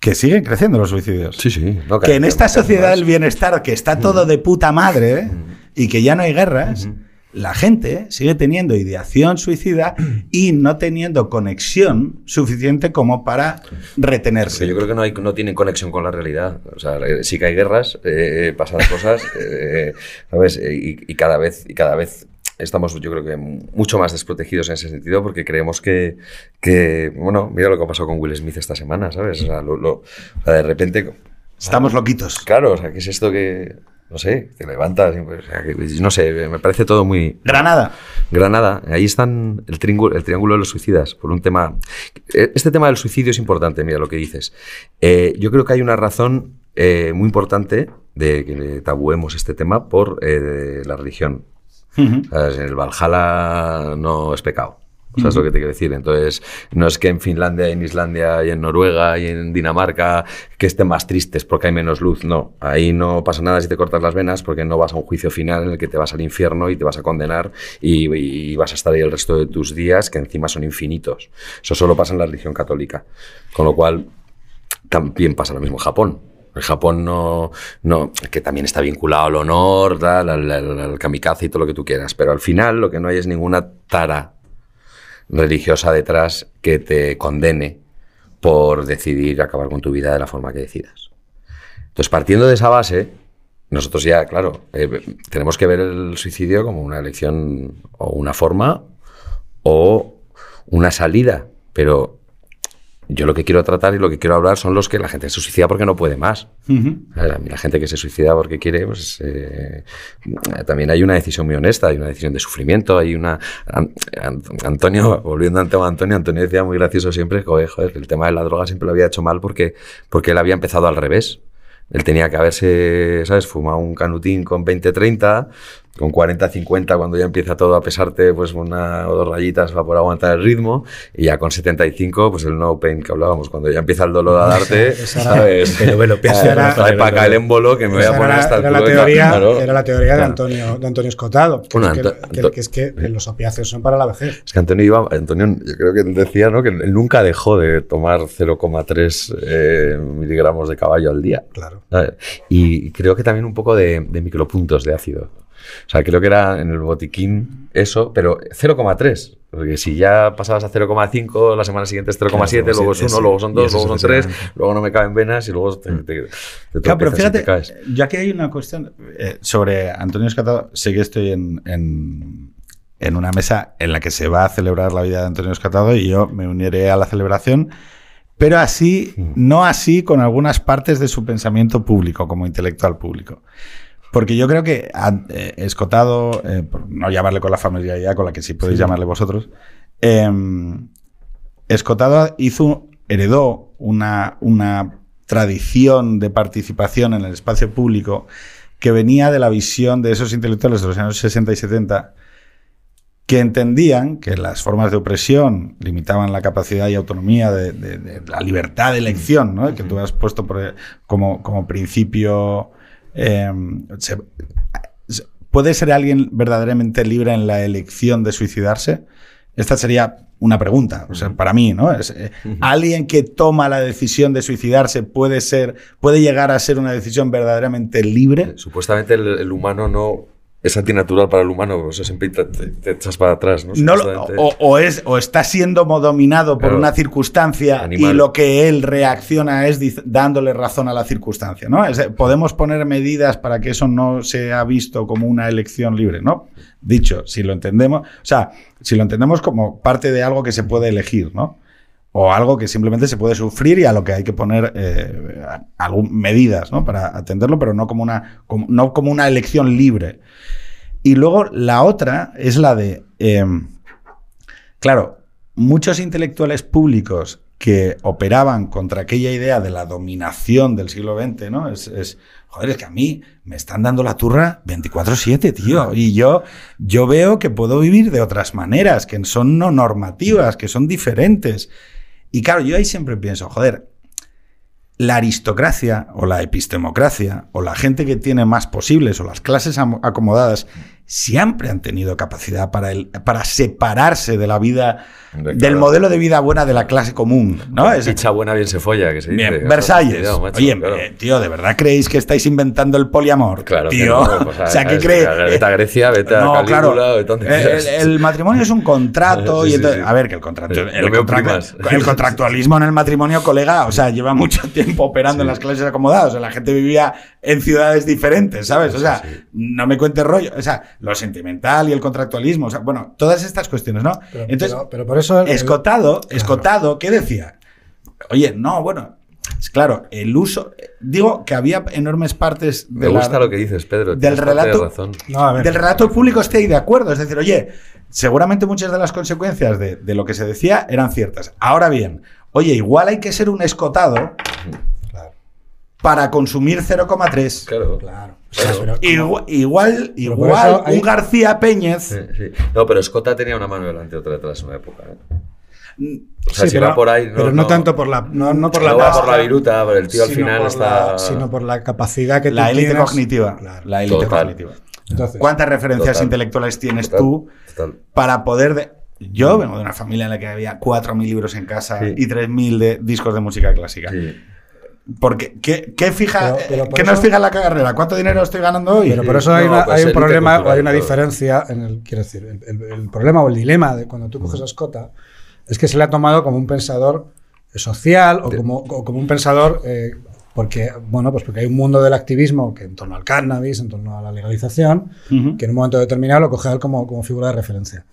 que siguen creciendo los suicidios. Sí, sí. No, que en esta sociedad del bienestar, que está todo de puta madre y que ya no hay guerras, la gente sigue teniendo ideación suicida y no teniendo conexión suficiente como para retenerse. Porque yo creo que no, hay, no tienen conexión con la realidad. O sea, eh, sí que hay guerras, eh, pasan cosas, eh, ¿sabes? Eh, Y, y cada vez, y cada vez estamos, yo creo que mucho más desprotegidos en ese sentido porque creemos que, que bueno, mira lo que ha pasado con Will Smith esta semana, ¿sabes? O sea, lo- lo- o sea, de repente, Estamos loquitos. claro, o sea, ¿qué es esto que, no sé, te levantas? pues, o sea, que, no sé, me parece todo muy, Granada. Granada, ahí están el triángulo, el triángulo de los suicidas, por un tema... eh, Este tema del suicidio es importante, mira lo que dices. Eh, yo creo que hay una razón eh, muy importante de que tabuemos este tema por eh, la religión. El Valhalla no es pecado. ¿Sabes lo que te quiero decir? Entonces, no es que en Finlandia, y en Islandia, y en Noruega, y en Dinamarca, que estén más tristes porque hay menos luz. No, ahí no pasa nada si te cortas las venas porque no vas a un juicio final en el que te vas al infierno y te vas a condenar y, y vas a estar ahí el resto de tus días, que encima son infinitos. Eso solo pasa en la religión católica. Con lo cual, también pasa lo mismo en Japón. En Japón no, no, que también está vinculado al honor, tal, al, al- al kamikaze y todo lo que tú quieras, pero al final lo que no hay es ninguna tara religiosa detrás que te condene por decidir acabar con tu vida de la forma que decidas. Entonces, partiendo de esa base, nosotros ya, claro, eh, tenemos que ver el suicidio como una elección o una forma o una salida, pero yo lo que quiero tratar y lo que quiero hablar son los que la gente se suicida porque no puede más. La gente que se suicida porque quiere, pues eh, también hay una decisión muy honesta, hay una decisión de sufrimiento, hay una... An- An- Antonio, volviendo al tema de Antonio, Antonio decía muy gracioso siempre, joder, joder, el tema de la droga siempre lo había hecho mal porque, porque él había empezado al revés. Él tenía que haberse, ¿sabes? Fumado un canutín con 20-30, con 40-50 cuando ya empieza todo a pesarte, pues una o dos rayitas va por aguantar el ritmo, y ya con 75, pues el no pain que hablábamos, cuando ya empieza el dolor a darte, ¿sabes? Pero velo, Trae esa era- para acá el émbolo que me voy a poner era, hasta el la teoría, claro. era la teoría de. Antonio, de Antonio Escotado, que, es, que, los opiáceos son para la vejez. Es que Antonio iba, Antonio, yo creo que decía, ¿no? Que él nunca dejó de tomar 0,3 eh, miligramos de caballo al día. Claro. Y creo que también un poco de micropuntos de ácido. O sea, creo que era en el botiquín eso, pero 0,3. Porque si ya pasabas a 0,5, la semana siguiente es 0,7, Claro, luego es sí, 1, sí. luego son Y 2, eso luego son 3, sucesivamente. luego no me caben venas y luego te, te, te Claro, pero tropiezas y fíjate, te caes. yo aquí hay una cuestión eh, sobre Antonio Escatado. Sé que estoy en, en, en una mesa en la que se va a celebrar la vida de Antonio Escatado y yo me uniré a la celebración, pero así, no así con algunas partes de su pensamiento público, como intelectual público. Porque yo creo que a- eh, Escotado, eh, por no llamarle con la familiaridad con la que sí podéis llamarle vosotros, em, Escotado hizo, heredó una, una tradición de participación en el espacio público que venía de la visión de esos intelectuales de los años 60 y 70 que entendían que las formas de opresión limitaban la capacidad y autonomía de, de- de la libertad de elección, ¿no? que tú has puesto por- como, como principio. Eh, se- se- ¿Puede ser alguien verdaderamente libre en la elección de suicidarse? Esta sería una pregunta, o sea, para mí, ¿no? Es, eh, ¿Alguien que toma la decisión de suicidarse puede ser, puede llegar a ser una decisión verdaderamente libre? Supuestamente el, el humano no es antinatural para el humano, pues siempre te, echas para atrás, ¿no? O, o es, o está siendo dominado por Claro. una circunstancia Animal. y lo que él reacciona es dándole razón a la circunstancia, ¿no? Es- podemos poner medidas para que eso no sea visto como una elección libre, ¿no? Dicho, si lo entendemos, o sea, si lo entendemos como parte de algo que se puede elegir, ¿no? O algo que simplemente se puede sufrir y a lo que hay que poner eh, algún- medidas, ¿no? Para atenderlo, pero no como una, como- no como una elección libre. Y luego la otra es la de, eh, claro, muchos intelectuales públicos que operaban contra aquella idea de la dominación del siglo XX, ¿no? Es, es, joder, es que a mí me están dando la turra 24/7, tío. Y yo, yo veo que puedo vivir de otras maneras, que son no normativas, que son diferentes. Y claro, yo ahí siempre pienso, joder, la aristocracia o la epistemocracia o la gente que tiene más posibles o las clases acomodadas siempre han tenido capacidad para, el, para separarse de la vida, Del modelo de vida buena de la clase común. ¿no? Es- Picha buena bien se folla, que se dice. Bien, Versalles. macho, Oye, claro. eh, tío, ¿de verdad creéis que estáis inventando el poliamor? Claro, que tío. no, pues, o sea, ¿qué crees? Vete a Grecia, vete a Calígula, claro. vete a donde El, el matrimonio es un contrato Sí, y sí, entonces, sí. a ver, que el contrato, el, contract- el contractualismo en el matrimonio, colega, o sea, lleva mucho tiempo operando en las clases acomodadas, o sea, la gente vivía en ciudades diferentes, ¿sabes? O sea, no me cuentes rollo, o sea, lo sentimental y el contractualismo, o sea, bueno, todas estas cuestiones, ¿no? Pero, Entonces, pero- pero por eso. El- Escotado, Escotado, ¿qué decía? Oye, no, bueno, es claro, el uso. Digo que había enormes partes Me de la- gusta lo que dices, Pedro. del tienes parte de relato, razón. No, a ver. del relato público estoy de acuerdo. Es decir, oye, seguramente muchas de las consecuencias de, de lo que se decía eran ciertas. Ahora bien, oye, igual hay que ser un escotado Claro, para consumir 0,3. Claro. claro. Pero- Igual, igual, hay- un García. Sí, sí. No, pero Escota tenía una mano delante y otra detrás en una época. ¿eh? O sea, Sí, si pero, va por ahí. pero no, tanto por la. No, no por la no va por la viruta, pero el tío al final por está. la- sino por la capacidad que La élite cognitiva. Claro. La élite cognitiva. Entonces, ¿Cuántas referencias Total. intelectuales tienes Total, tú total. para poder... de- Yo vengo de una familia en la que había 4.000 libros en casa Sí. y 3.000 de discos de música clásica. Sí. Porque, ¿qué, qué fija, Pero- pero por ¿qué nos fija en la carrera? ¿Cuánto dinero estoy ganando hoy? Pero por eso hay, No, una- pues hay un problema hay una claro. diferencia en el. Quiero decir, el, el- el problema o el dilema de cuando tú coges a Escota es que se le ha tomado como un pensador social o como, o como un pensador. eh, porque, bueno, pues porque hay un mundo del activismo que en torno al cannabis, en torno a la legalización, que en un momento determinado lo coge a él como, como figura de referencia.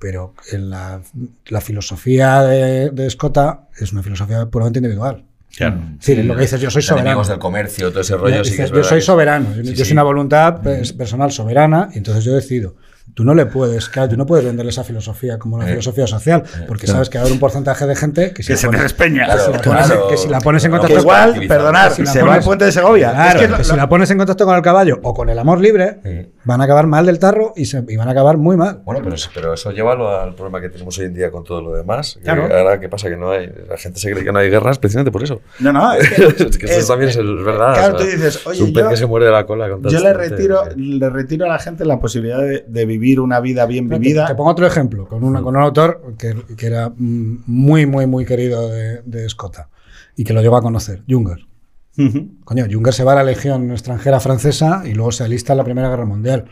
Pero en la, la filosofía de, de Escota es una filosofía puramente individual. Claro. Decir, lo que dices, yo soy soberano. enemigos del comercio, todo ese rollo, sí Dice, que es yo soy soberano, yo, Sí, yo sí. soy una voluntad personal soberana y entonces yo decido. Tú no le puedes, claro, tú no puedes venderle esa filosofía como una Eh, filosofía social, porque sabes que va a haber un porcentaje de gente que si, Que la se pones, despeña. que si la Claro, pones- claro. que si la pones en contacto igual, perdonar, Si la se va pones- al puente de Segovia. Claro, Es que que lo- si la pones en contacto con el caballo o con el amor libre, Sí. Van a acabar mal del tarro y, se- y van a acabar muy mal. Bueno, pero, pero eso lleva al problema que tenemos hoy en día con todo lo demás. que Claro. Ahora, ¿qué pasa? Que no hay. La gente se cree que no hay guerras precisamente por eso. No, no, es que, es que eso es- también es el- verdad. Claro, o sea, tú dices, es oye, un yo- que se muere de la cola. con Yo le retiro, le retiro a la gente la posibilidad de, de vivir una vida bien Te- vivida. Te, pongo otro ejemplo, con, una- con un autor que, que era muy, muy, muy querido de, de Escota y que lo llegó a conocer, Junger. Coño, Junger se va a la Legión extranjera francesa y luego se alista en la Primera Guerra Mundial.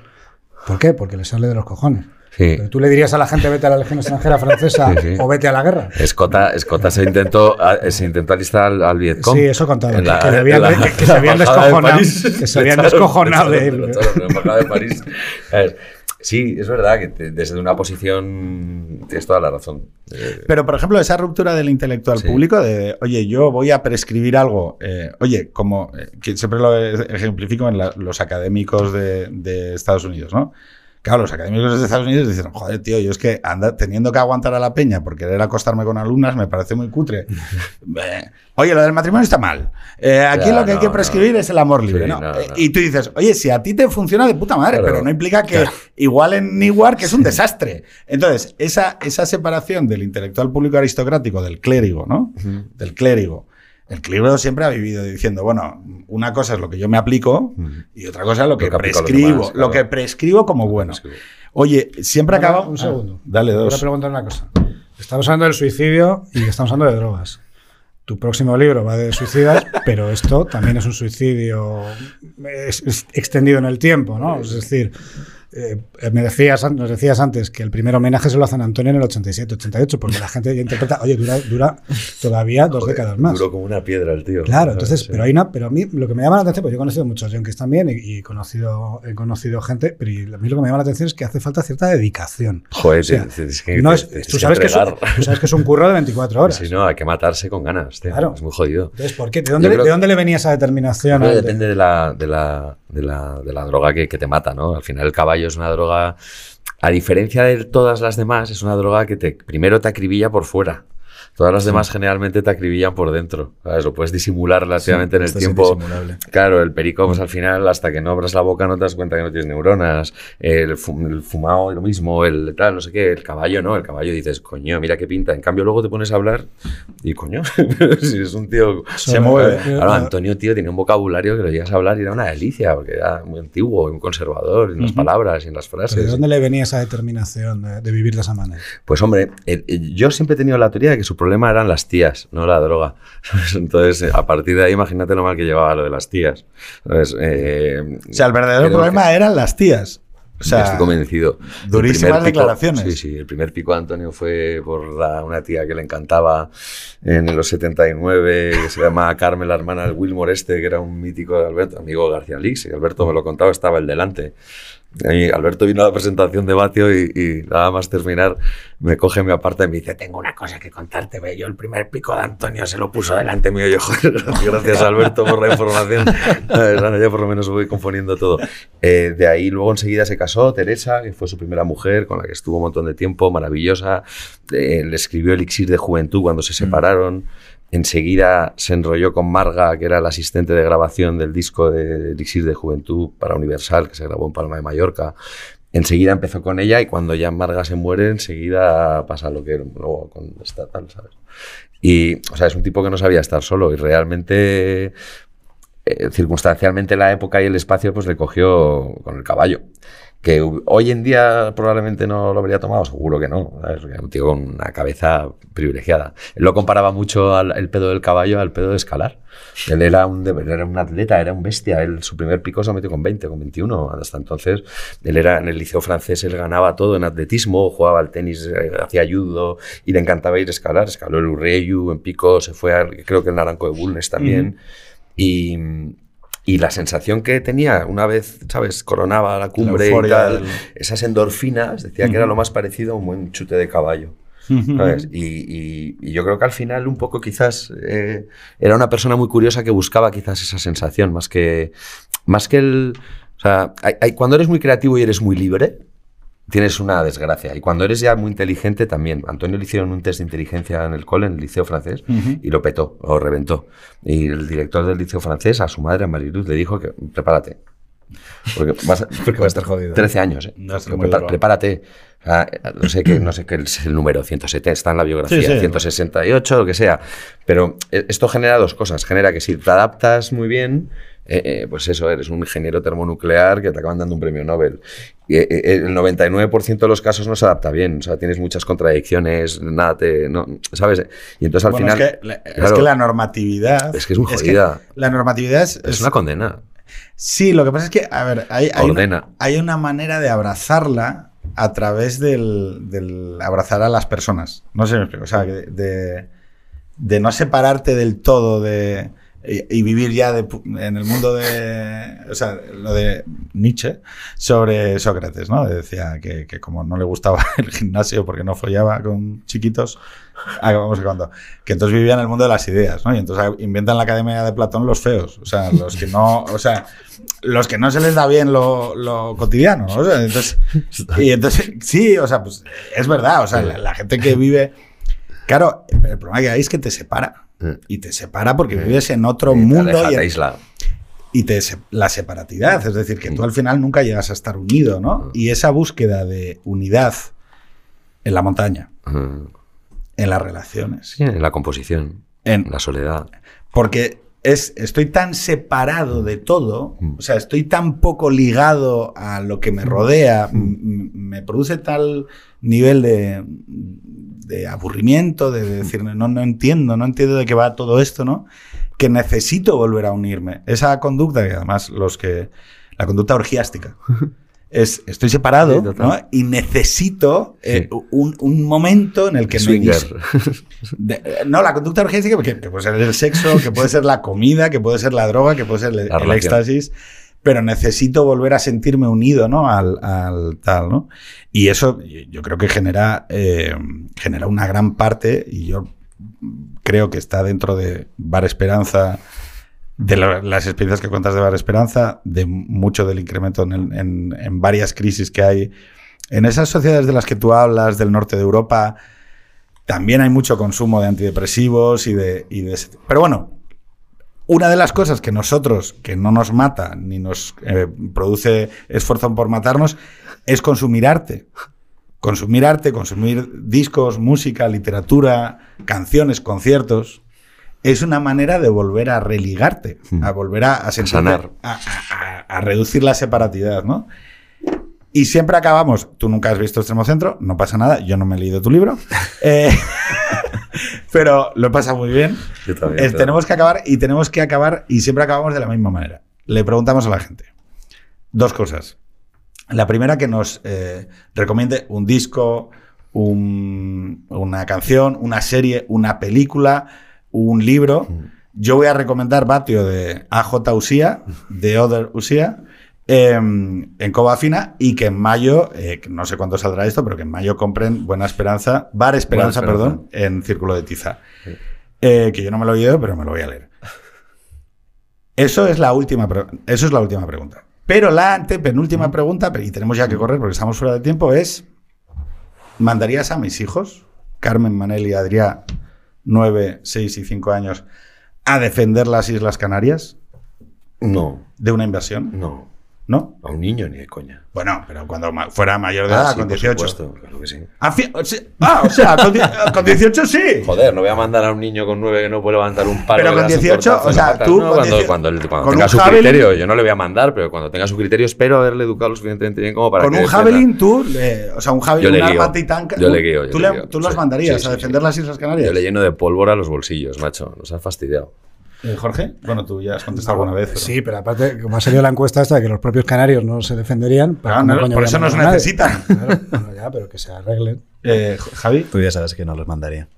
¿Por qué? Porque le sale de los cojones. Sí. Tú le dirías a la gente vete a la Legión extranjera francesa Sí, sí. o vete a la guerra. Escota, Escota se intentó, se intentó alistar al, al Vietcong. Sí, eso contaba, que- la- que la- que- que se habían de descojonado- París. que se habían Le echaron- descojonado le de él. de París. Sí, es verdad que te- desde una posición tienes toda la razón. Eh, Pero, por ejemplo, esa ruptura del intelectual Sí. público de, oye, yo voy a prescribir algo, eh, oye, como eh, que siempre lo ejemplifico en la- los académicos de, de Estados Unidos, ¿no? Claro, los académicos de Estados Unidos dicen, joder, tío, yo es que anda, teniendo que aguantar a la peña por querer acostarme con alumnas me parece muy cutre. Eh, oye, lo del matrimonio está mal. Eh, aquí lo que hay que prescribir no. es el amor libre. Sí, ¿no? no, Eh. Y tú dices, oye, si a ti te funciona de puta madre, Claro. pero no implica que Claro. igual en Newark es un desastre. Entonces, esa, esa separación del intelectual público aristocrático del clérigo, ¿no? Del clérigo. El clérigo siempre ha vivido diciendo, bueno, una cosa es lo que yo me aplico y otra cosa es lo que, Lo a prescribo, demás, claro. lo que prescribo como bueno. Oye, siempre Ahora, acaba... Un segundo. Ah, dale Quiero dos. preguntar una cosa. Estamos hablando del suicidio y estamos hablando de drogas. tu próximo libro va de suicidas, pero esto también es un suicidio es- es extendido en el tiempo, ¿no? Es decir, eh, me decías, nos decías antes que el primer homenaje se lo hacen a Antonio en el 87, 88, porque la gente ya interpreta, oye, dura, dura todavía dos décadas más. Duró como una piedra el tío. Claro, entonces, Sí. pero hay una, pero a mí lo que me llama la atención, pues yo he conocido muchos yonkis también y, y he conocido, he conocido gente, pero a mí lo que me llama la atención es que hace falta cierta dedicación. Joder, O sea, es que no es- tú, sabes que es, tú sabes que es un curro de 24 horas. Si no, hay que matarse con ganas, tío. Claro. Es muy jodido. Entonces, ¿por qué? ¿De dónde, le, de dónde le venía esa determinación? De- depende de la, de, la, de, la, de la droga que, que te mata, ¿no? Al final el caballo es una droga, a diferencia de todas las demás, es una droga que te primero te acribilla por fuera. Todas las demás generalmente te acribillan por dentro. ¿sabes? Lo puedes disimular relativamente en el tiempo. Claro, el perico, pues al final, hasta que no abras la boca, no te das cuenta que no tienes neuronas. El, fu- el fumado, lo mismo, el tal, no sé qué. El caballo, no. El caballo dices, coño, mira qué pinta. En cambio, luego te pones a hablar y, coño, si es un tío. Se mueve. Claro, Antonio, tío, tenía un vocabulario que lo llegas a hablar y era una delicia, porque era muy antiguo, muy conservador en las palabras y en las pero ¿De frases. dónde le venía esa determinación de, de vivir de esa manera? Pues hombre, el- el- yo siempre he tenido la teoría de que su problema eran las tías, no la droga. Entonces, a partir de ahí, imagínate lo mal que llevaba lo de las tías. ¿sabes? Eh, O sea, el verdadero problema que- eran las tías. O sea, Estoy convencido. El durísimas pico- declaraciones. Sí, sí. El primer pico Antonio fue por la- una tía que le encantaba en los 79, que se llamaba Carmen, la hermana del Wilmore este, que era un mítico de Alberto, amigo García Lix. Y Alberto me lo contaba, estaba el delante. Y Alberto vino a la presentación de Batio y, y nada más terminar me coge, me aparta y me dice, tengo una cosa que contarte, ve, yo el primer pico de Antonio se lo puso delante mío. Yo, joder, gracias Alberto por la información. Ahora ya por lo menos voy componiendo todo. Eh, de ahí luego enseguida se casó Teresa, que fue su primera mujer, con la que estuvo un montón de tiempo, maravillosa. Eh, le escribió Elixir de Juventud cuando se separaron. Enseguida se enrolló con Marga, que era la asistente de grabación del disco de Elixir de Juventud para Universal, que se grabó en Palma de Mallorca. Enseguida empezó con ella y cuando ya Marga se muere, enseguida pasa lo que luego con esta tal, ¿sabes? Y, o sea, es un tipo que no sabía estar solo y realmente, eh, circunstancialmente la época y el espacio, pues le cogió con el caballo. Que hoy en día probablemente no lo habría tomado, seguro que no. ¿sabes? Un tío con una cabeza privilegiada. Él lo comparaba mucho al el pedo del caballo al pedo de escalar. Él era un, era un atleta, era un bestia. Él, su primer pico se metió con 20, con 21. Hasta entonces, él era en el liceo francés, él ganaba todo en atletismo, jugaba al tenis, eh, hacía judo y le encantaba ir a escalar. Escaló el Urreyu en pico, se fue al, creo que el Naranco de Bulnes también. Y, y la sensación que tenía una vez, ¿sabes? Coronaba la cumbre y tal, del- esas endorfinas, decía que era lo más parecido a un buen chute de caballo. ¿sabes? Y, y- y yo creo que al final un poco quizás eh, era una persona muy curiosa que buscaba quizás esa sensación, más que, más que el... O sea, hay- hay- cuando eres muy creativo y eres muy libre, tienes una desgracia. Y cuando eres ya muy inteligente también. Antonio le hicieron un test de inteligencia en el cole, en el liceo francés, y lo petó, o reventó. Y el director del liceo francés, a su madre, a Mariluz, le dijo que prepárate. Porque vas a, Porque va a estar jodido. 13 años, ¿eh? Va a estar Pero muy prepara- duro. prepárate. Sea, no sé qué, no sé qué es el número, 170, está en la biografía, Sí, sí. 168, lo que sea. Pero eh, esto genera dos cosas. Genera que si te adaptas muy bien, eh, eh, pues eso, eres un ingeniero termonuclear que te acaban dando un premio Nobel. Y, eh, el 99% de los casos no se adapta bien. O sea, tienes muchas contradicciones, nada te. No, ¿Sabes? Y entonces al Bueno, final. es, que, la- es claro, que la normatividad. Es que es muy jodida. la normatividad es, es una condena. Sí, lo que pasa es que, a ver, hay, hay, una, hay una manera de abrazarla a través del, del abrazar a las personas. No sé si me explico. O sea, de no separarte del todo de. Y, y vivir ya de en el mundo de. O sea, lo de Nietzsche sobre Sócrates, ¿no? Decía que, que como no le gustaba el gimnasio porque no follaba con chiquitos, acabamos cuando. Que entonces vivía en el mundo de las ideas, ¿no? Y entonces inventan la academia de Platón los feos. O sea, los que no. O sea, los que no se les da bien lo, lo cotidiano, ¿no? O sea, entonces, y entonces, sí, o sea, pues es verdad. O sea, la, la gente que vive. Claro, el problema que hay es que te separa. Y te separa porque vives en otro mundo y, te aísla. y te la separatidad, es decir, que tú al final nunca llegas a estar unido, ¿no? Y esa búsqueda de unidad en la montaña, en las relaciones, Sí, en la composición, en la soledad. porque es, estoy tan separado de todo, Mm. o sea, estoy tan poco ligado a lo que me rodea, me produce tal nivel de, de aburrimiento, de decir, no, no entiendo, no entiendo de qué va todo esto, ¿no? Que necesito volver a unirme. Esa conducta, que además los que... La conducta orgiástica. Es, estoy separado Sí. ¿no? y necesito eh, un, un momento en el que me Swinger. de- eh, no, la conducta orgástica que, que puede ser el sexo, que puede ser la comida, que puede ser la droga, que puede ser el, el éxtasis, pero necesito volver a sentirme unido, ¿no? Al, al tal, ¿no? Y eso yo creo que genera, eh, genera una gran parte, y yo creo que está dentro de Bar Esperanza, de la- las experiencias que cuentas de Bar Esperanza, de mucho del incremento en, en- en varias crisis que hay. En esas sociedades de las que tú hablas, del norte de Europa, también hay mucho consumo de antidepresivos y de, y de Pero bueno, una de las cosas que nosotros, que no nos mata ni nos eh, produce esfuerzo por matarnos, es consumir arte. Consumir arte, consumir discos, música, literatura, canciones, conciertos. Es una manera de volver a religarte, a volver a, a sentirte- sanar. A, a- a- a reducir la separatidad, ¿no? Y siempre acabamos, tú nunca has visto Extremo Centro, no pasa nada, yo no me he leído tu libro, eh, pero lo pasa muy bien. Yo también, Eh, tenemos que acabar y tenemos que acabar y siempre acabamos de la misma manera. Le preguntamos a la gente dos cosas. La primera que nos eh, recomiende un disco, un- una canción, una serie, una película, un libro. Yo voy a recomendar Batio de AJ Usía, de Other Usía, em, en Cova Fina y que en mayo, eh, no sé cuándo saldrá esto, pero que en mayo compren Buena Esperanza, Bar Esperanza, perdón, en Círculo de Tiza. Eh, que yo no me lo he oído, pero me lo voy a leer. Eso es la última, eso es la última pregunta. Pero la antepenúltima pregunta, y tenemos ya que correr porque estamos fuera de tiempo, es: ¿mandarías a mis hijos, Carmen, Manel y Adrián, 9, 6 y 5 años, a defender las Islas Canarias No, de una invasión? no. ¿No? A un niño ni de coña. Bueno, pero cuando ma- fuera mayor de edad, Ah, sí, con por 18. supuesto, claro que sí. Ah, fi- o sea- ah, o sea, con, con 18 sí. Joder, no voy a mandar a un niño con nueve que no puede levantar un palo. Pero con darse un 18, tortazo o sea, tú No, cuando, 18 cuando, tenga su javelin- criterio, yo no le voy a mandar, pero cuando tenga su criterio espero haberle educado lo suficientemente bien como para con que un javelin tú, le- o sea, un javelin, le un guío. arma titanca. Yo le guío, yo ¿Tú, le guío. tú los Sí, mandarías sí, a defender las Islas Canarias? Yo le lleno de pólvora los bolsillos, macho. Nos has fastidiado. Eh, Jorge, bueno, tú ya has contestado alguna vez. pero- Sí, pero aparte, como ha salido la encuesta esta de que los propios canarios no se defenderían. Claro, ¿cómo no, por eso nos necesitan. Claro, bueno, ya, pero que se arreglen. Eh, Javi, Tú ya sabes que no los mandaría.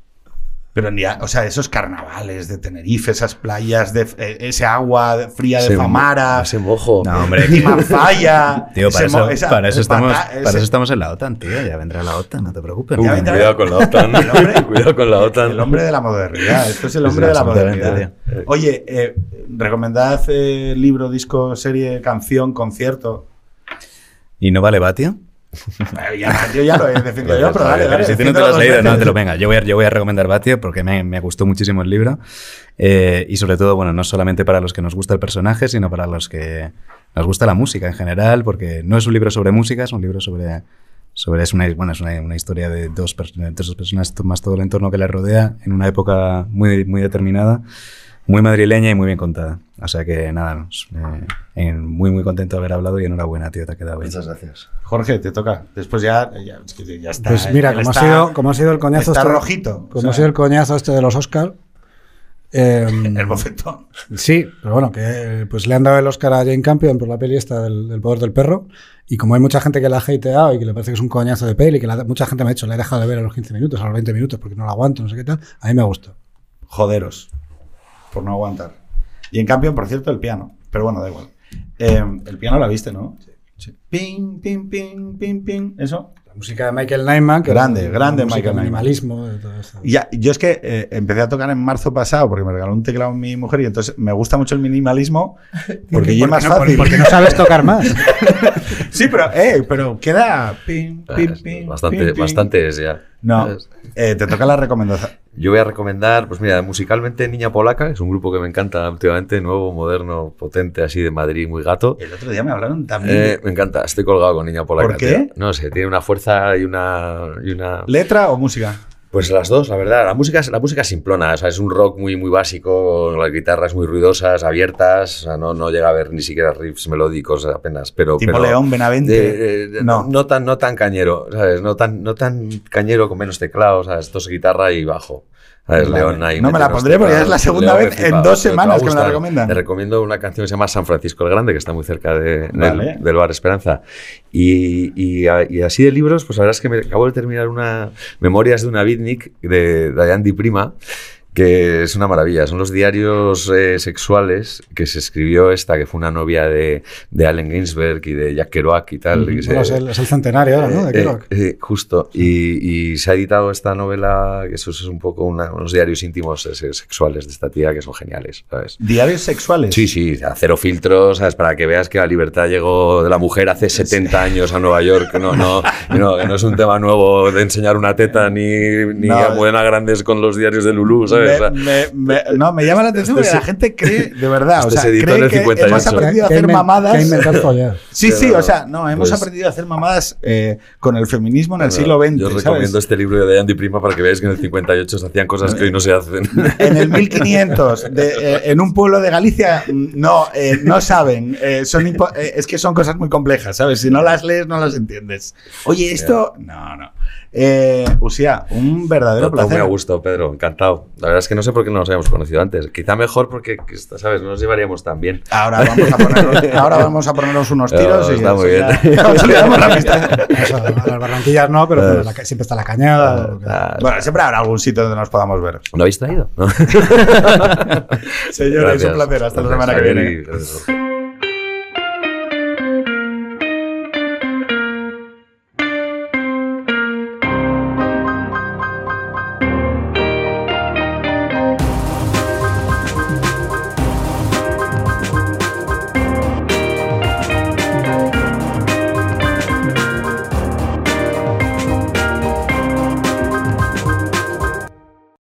Pero ni a- o sea, esos carnavales de Tenerife, esas playas, de eh, ese agua fría de mo- Famara, Ese mojo. No, hombre. Timafaya, Tío, para, eso, esa- para, eso estamos, para eso estamos en la OTAN, tío. Ya vendrá la OTAN, no te preocupes. Uy, Ya vendrá- cuidado con la OTAN. Hombre- cuidado con la OTAN. El hombre de la modernidad. Esto es el hombre de la modernidad. Oye, eh, recomendad eh, libro, disco, serie, canción, concierto. ¿Y no vale? Eh, ya- yo ya lo he definido yo, pero dale, dale. si tú no te lo has leído, no te lo venga. Yo voy a, yo voy a recomendar Batio porque me, me gustó muchísimo el libro. Eh, y sobre todo, bueno, no solamente para los que nos gusta el personaje, sino para los que nos gusta la música en general, porque no es un libro sobre música, es un libro sobre. sobre es una, bueno, es una, una historia de dos, pers- de dos personas, más todo el entorno que le rodea, en una época muy, muy determinada, muy madrileña y muy bien contada. O sea que nada, eh, en- muy, muy contento de haber hablado y enhorabuena, tío, te ha quedado bien. Muchas gracias. Jorge, te toca. Después ya, ya, es que ya está. Pues mira, como ha, sido, como ha sido el coñazo. Está este- rojito. Como o sea, ha sido el coñazo este de los Oscar. el bofetón. Sí, pero bueno, que pues le han dado el Oscar a Jane Campion por la peli esta del, del poder del perro. Y como hay mucha gente que la ha hateado y que le parece que es un coñazo de peli, que la- mucha gente me ha dicho, la he dejado de ver a los 15 minutos, a los 20 minutos, porque no la aguanto, no sé qué tal, a mí me gustó. Joderos. Por no aguantar. Y en cambio, por cierto, el piano. Pero bueno, da igual. Eh, el piano la viste, ¿no? Sí. Ping, ping, ping, ping, ping. Eso. La música de Michael Nyman, que Grande, es grande Michael Nyman. minimalismo, de todo esto. Y ya, yo es que eh, empecé a tocar en marzo pasado porque me regaló un teclado mi mujer y entonces me gusta mucho el minimalismo porque ya es más no, fácil. porque no sabes tocar más. Sí, pero, eh, pero queda ping, ping, ping, Bastante, ping, ping. bastante es ya. No, eh, te toca la recomendación. Yo voy a recomendar, pues mira, musicalmente Niña Polaca, que es un grupo que me encanta últimamente, nuevo, moderno, potente, así de Madrid, muy gato. El otro día me hablaron también. Eh, me encanta, estoy colgado con Niña Polaca. ¿Por qué? tío. No sé, tiene una fuerza y una, y una... ¿Letra o música? Pues las dos, la verdad. La música, es- la música es simplona, o sea, es un rock muy, muy básico, las guitarras muy ruidosas, abiertas, o sea, no, no llega a haber ni siquiera riffs melódicos apenas. Pero, Tipo pero León Benavente. de- No. no. tan, no tan cañero, ¿sabes? No tan, no tan cañero con menos teclados, ¿sabes? Esto es guitarra y bajo. ¿Sabes? Vale. León ahí No me la pondré porque ya es la segunda León vez en dos a semanas que me la recomiendan. Te recomiendo una canción que se llama San Francisco el Grande, que está muy cerca de- del, Vale. del Bar Esperanza. Y, y a- y así de libros, pues la verdad es que me acabo de terminar una Memorias de una Beatnik de Diane Di Prima, que es una maravilla. Son los diarios eh, sexuales que se escribió esta, que fue una novia de, de Allen Ginsberg y de Jack Kerouac y tal. que se- Bueno, es, el, es el centenario ahora, ¿no? De eh, Kerouac. eh, justo. Y, y se ha editado esta novela, que eso es un poco una- unos diarios íntimos eh, sexuales de esta tía que son geniales, ¿sabes? Diarios sexuales. Sí, sí, a cero filtros, ¿sabes? Para que veas que la libertad llegó de la mujer hace 70 años a Nueva York. No, no, no, que no es un tema nuevo de enseñar una teta ni, ni No. a Buena Grandes con los diarios de Lulú, ¿sabes? O sea, Me, me- me- no, me llama la atención Este porque la gente cree, de verdad, o este sea, se editó en cree el que 58. hemos aprendido a hacer mamadas. Sí, sí, o sea, no, hemos pues- aprendido a hacer mamadas eh, con el feminismo en el siglo XX. Yo recomiendo este libro de Andy Prima para que veáis que en el 58 se hacían cosas que hoy no se hacen. En el 1500, de, eh, en un pueblo de Galicia, mm, no, eh, no saben. eh, son eh, es que son cosas muy complejas, ¿sabes? Si no las lees, no las entiendes. Oye, esto. No, no. Eh, Usía, un verdadero Todo muy placer. a gusto, Pedro, encantado. La verdad es que no sé por qué no nos habíamos conocido antes. Quizá mejor porque, ¿sabes? No nos llevaríamos tan bien. Ahora vamos a ponernos, ahora vamos a ponernos unos tiros No, y está muy bien. ya- amistad. Eso, a las Barranquillas no, pero bueno, la ca- siempre está la cañada. que- Ah, Bueno, siempre habrá algún sitio donde nos podamos ver. ¿Lo habéis traído? Señores, Gracias. un placer. Hasta la semana que viene.